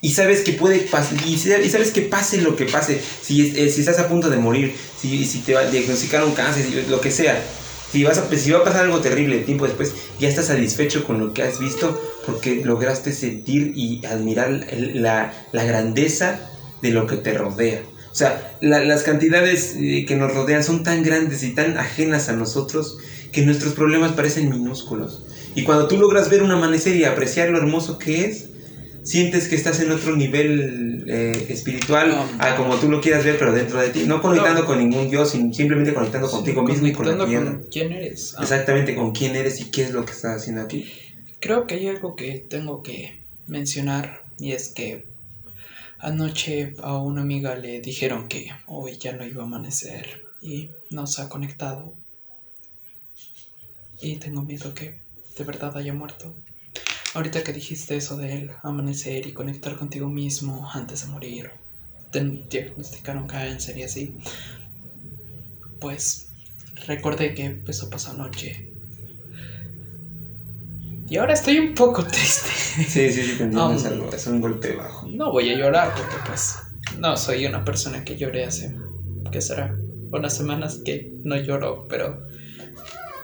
Y sabes que puede pasar, y, sa- y sabes que pase lo que pase, si, eh, si estás a punto de morir, si, si te va a diagnosticar un cáncer, lo que sea, si, vas a, si va a pasar algo terrible tiempo después, ya estás satisfecho con lo que has visto porque lograste sentir y admirar la, la grandeza de lo que te rodea. O sea, la- las cantidades eh, que nos rodean son tan grandes y tan ajenas a nosotros que nuestros problemas parecen minúsculos. Y cuando tú logras ver un amanecer y apreciar lo hermoso que es, sientes que estás en otro nivel eh, espiritual, No. a como tú lo quieras ver, pero dentro de ti. No conectando No. con ningún Dios, sino simplemente conectando contigo mismo y con la Conectando tierra. con quién eres. Ah, Exactamente con quién eres y qué es lo que estás haciendo aquí. Creo que hay algo que tengo que mencionar y es que anoche a una amiga le dijeron que hoy ya no iba a amanecer y no se ha conectado. Y tengo miedo que de verdad haya muerto. Ahorita que dijiste eso del amanecer y conectar contigo mismo antes de morir, te diagnosticaron cáncer y así, pues recordé que eso pasó anoche. Y ahora estoy un poco triste. Sí, sí, sí, te entiendo, Um, es, algo, es un golpe bajo. No voy a llorar porque pues no soy una persona que llore hace, ¿qué será? Unas semanas que no lloro, pero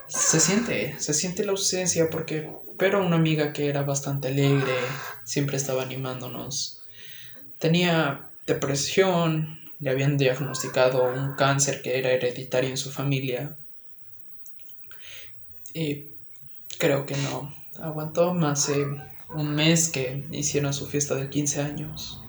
se siente, se siente la ausencia porque pero una amiga que era bastante alegre, siempre estaba animándonos. Tenía depresión, le habían diagnosticado un cáncer que era hereditario en su familia. Y creo que no aguantó más de un mes que hicieron su fiesta de 15 años.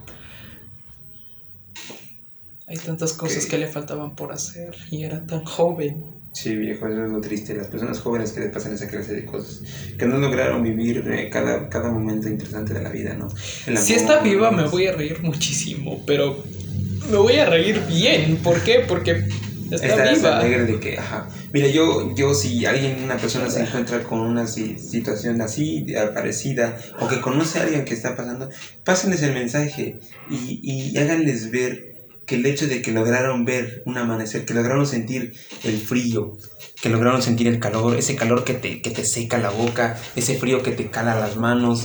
Hay tantas cosas que le faltaban por hacer y era tan joven. Sí, viejo, eso es lo triste. Las personas jóvenes que le pasan esa clase de cosas, que no lograron vivir eh, cada, cada momento interesante de la vida, ¿no? Si está viva me voy a reír muchísimo, pero me voy a reír bien. ¿Por qué? Porque está Estás viva. alegre de que, ajá. Mira, yo, yo si alguien, una persona se encuentra con una si- situación así, parecida, o que conoce a alguien que está pasando, pásenles el mensaje y, y háganles ver que el hecho de que lograron ver un amanecer, que lograron sentir el frío, que lograron sentir el calor, ese calor que te, que te seca la boca, ese frío que te cala las manos,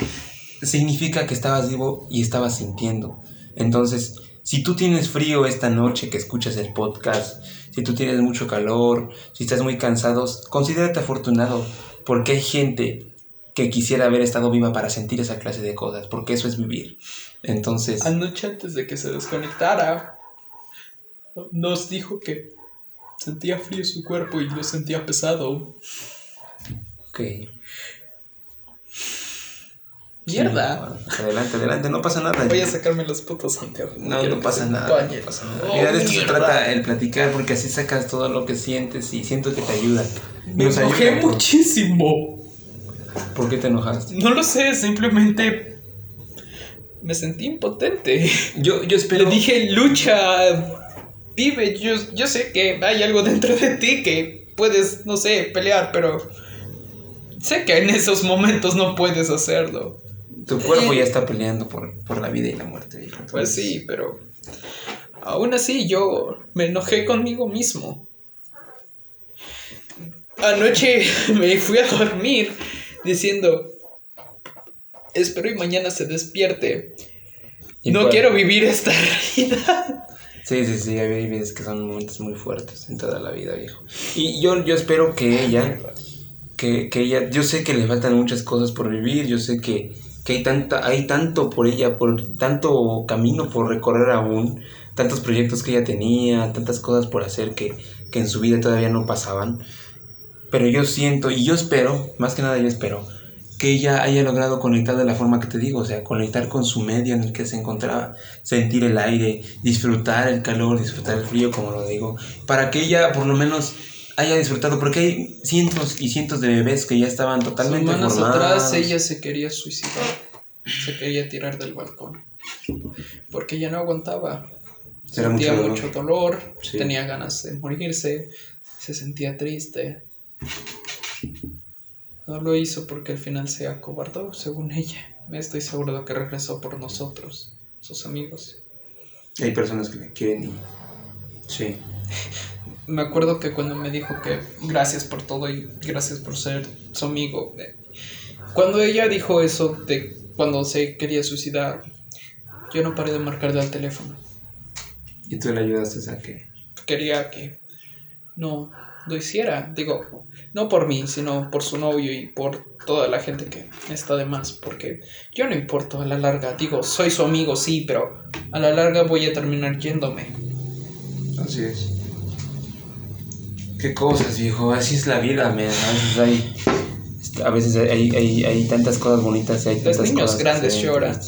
significa que estabas vivo y estabas sintiendo. Entonces, Si tú tienes frío esta noche que escuchas el podcast, si tú tienes mucho calor, si estás muy cansado, considérate afortunado porque hay gente que quisiera haber estado viva para sentir esa clase de cosas, porque eso es vivir. Entonces, Anoche antes de que se desconectara, nos dijo que sentía frío su cuerpo y lo sentía pesado. ok. Mierda. Sí, adelante, adelante, no pasa nada. Voy a sacarme los putos anteojos. No, no pasa nada. empañen. no pasa nada. Oh, Mira, de esto se trata el platicar, porque así sacas todo lo que sientes y siento que te ayuda. Me Nos enojé ayuda, ¿por- muchísimo. ¿Por qué te enojaste? No lo sé, simplemente me sentí impotente. Yo, yo espero. Le dije, lucha, vive. Yo, yo sé que hay algo dentro de ti que puedes, no sé, pelear, pero sé que en esos momentos no puedes hacerlo. Tu cuerpo ya está peleando por, por la vida y la muerte. viejo. Pues sí, pero aún así yo me enojé conmigo mismo. Anoche [LAUGHS] me fui a dormir diciendo, espero y mañana se despierte. Y No quiero vivir esta [LAUGHS] realidad. Sí, sí, sí, hay veces que son momentos muy fuertes en toda la vida, viejo. Y yo, yo espero que ella, que, que ella, yo sé que le faltan muchas cosas por vivir, yo sé que, que hay, tanta, hay tanto por ella, por tanto camino por recorrer aún, tantos proyectos que ella tenía, tantas cosas por hacer que, que en su vida todavía no pasaban. Pero yo siento, y yo espero, más que nada yo espero, que ella haya logrado conectar de la forma que te digo, o sea, conectar con su medio en el que se encontraba, sentir el aire, disfrutar el calor, disfrutar el frío, como lo digo, para que ella por lo menos haya disfrutado, porque hay cientos y cientos de bebés que ya estaban totalmente Semanas formados. atrás ella se quería suicidar. Se quería tirar del balcón. Porque ella no aguantaba. Era sentía mucho dolor. mucho dolor, Sí. tenía ganas de morirse, se sentía triste. No lo hizo porque al final se acobardó, según ella. Estoy seguro de que regresó por nosotros, sus amigos. Hay personas que le quieren y... Sí. [LAUGHS] Me acuerdo que cuando me dijo que gracias por todo y gracias por ser su amigo. Cuando ella dijo eso de cuando se quería suicidar, yo no paré de marcarle al teléfono. Y tú le ayudaste a que... Quería que no lo hiciera. Digo, no por mí, sino por su novio y por toda la gente que está de más. Porque yo no importo a la larga. Digo, soy su amigo, sí, pero a la larga voy a terminar yéndome. Así es. Qué cosas, viejo. Así es la vida, man. A veces hay. A veces hay, hay, hay tantas cosas bonitas hay Los tantas niños cosas que grandes lloran.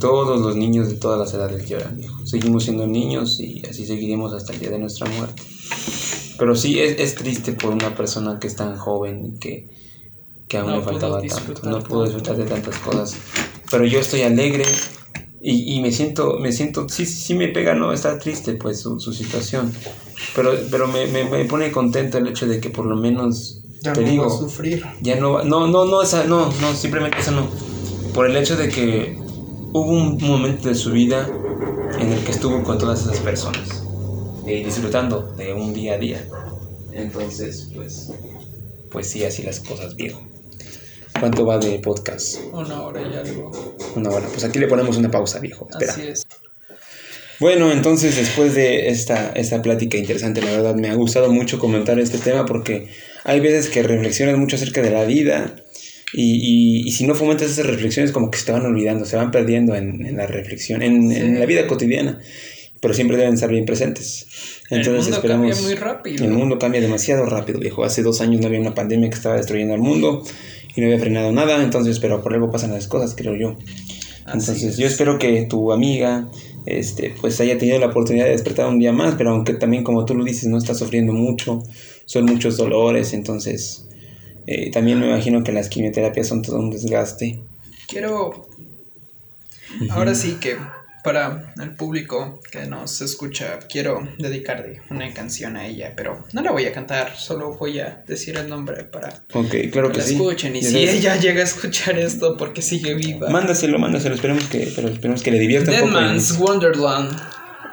Todos los niños de todas las edades lloran, viejo. Seguimos siendo niños y así seguiremos hasta el día de nuestra muerte. Pero sí, es, es triste por una persona que es tan joven y que, que aún No le faltaba tanto. No pudo disfrutar de tantas cosas. Pero yo estoy alegre y, y me siento, me siento, sí, sí me pega, no, está triste pues su, su situación. Pero, pero me, me, me pone contento el hecho de que por lo menos, Ya te no digo, va a sufrir. ya no, va- no, no, no, esa, no, no, simplemente eso no. Por el hecho de que hubo un momento de su vida en el que estuvo con todas esas personas, eh, disfrutando de un día a día. Entonces, pues, pues sí, así las cosas, viejo. ¿Cuánto va de podcast? Una hora y algo. Una hora. Pues aquí le ponemos una pausa, viejo. Espera. Así es. Bueno, entonces después de esta, esta plática interesante, la verdad me ha gustado mucho comentar este tema porque hay veces que reflexionas mucho acerca de la vida y, y- y si no fomentas esas reflexiones como que se te van olvidando, se van perdiendo en, en la reflexión, en, en Sí. la vida cotidiana, pero siempre deben estar bien presentes. Entonces el mundo esperamos... cambia muy rápido. El mundo cambia demasiado rápido, viejo. Hace dos años no había una pandemia que estaba destruyendo al mundo y no había frenado nada, entonces, pero por algo pasan las cosas, creo yo. Así Entonces, es. yo espero que tu amiga, este, pues haya tenido la oportunidad de despertar un día más, pero aunque también, como tú lo dices, no está sufriendo mucho, son muchos dolores, entonces, eh, también me imagino que las quimioterapias son todo un desgaste. Quiero. Ahora sí que para el público que nos escucha, quiero dedicarle una canción a ella, pero no la voy a cantar, solo voy a decir el nombre para claro que que la sí. escuchen. Y Ya si sabes, ella llega a escuchar esto porque sigue viva. Mándaselo, mándaselo, esperemos que, pero esperemos que le divierta un Dead poco. y- Man's Wonderland.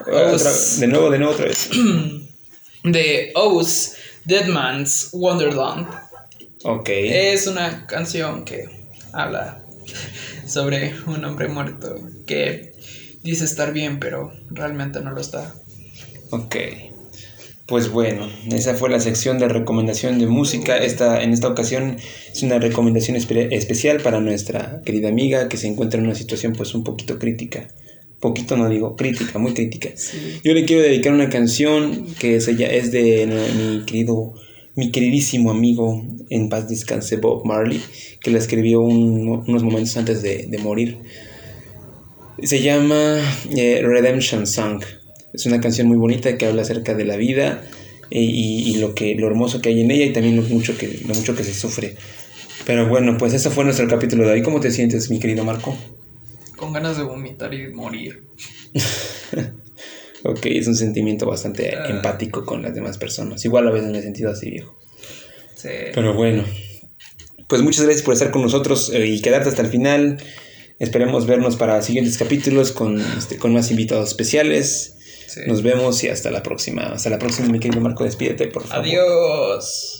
Otra- de nuevo, de nuevo, otra vez. [CLEARS THROAT] De Oz, Dead Man's Wonderland. Ok. Es una canción que habla [LAUGHS] sobre un hombre muerto que dice estar bien, pero realmente no lo está. Ok. Pues bueno, esa fue la sección de recomendación de música. Esta, en esta ocasión es una recomendación espe- especial para nuestra querida amiga que se encuentra en una situación pues un poquito crítica. Poquito no digo, crítica, muy crítica. Sí. Yo le quiero dedicar una canción que se lla- es de mi querido, mi queridísimo amigo, en paz descanse Bob Marley, que la escribió un- unos momentos antes de, de morir. Se llama eh, Redemption Song. Es una canción muy bonita que habla acerca de la vida eh, y, y lo que lo hermoso que hay en ella y también lo mucho que lo mucho que se sufre. Pero bueno, pues ese fue nuestro capítulo de hoy. ¿Cómo te sientes, mi querido Marco? Con ganas de vomitar y morir. [LAUGHS] Ok, es un sentimiento bastante Ah. empático con las demás personas. Igual a veces me he sentido así, viejo. Sí. Pero bueno, pues muchas gracias por estar con nosotros eh, y quedarte hasta el final. Esperemos vernos para siguientes capítulos con, este, con más invitados especiales. Sí. Nos vemos y hasta la próxima. Hasta la próxima, mi querido Marco, despídete, por favor. Adiós.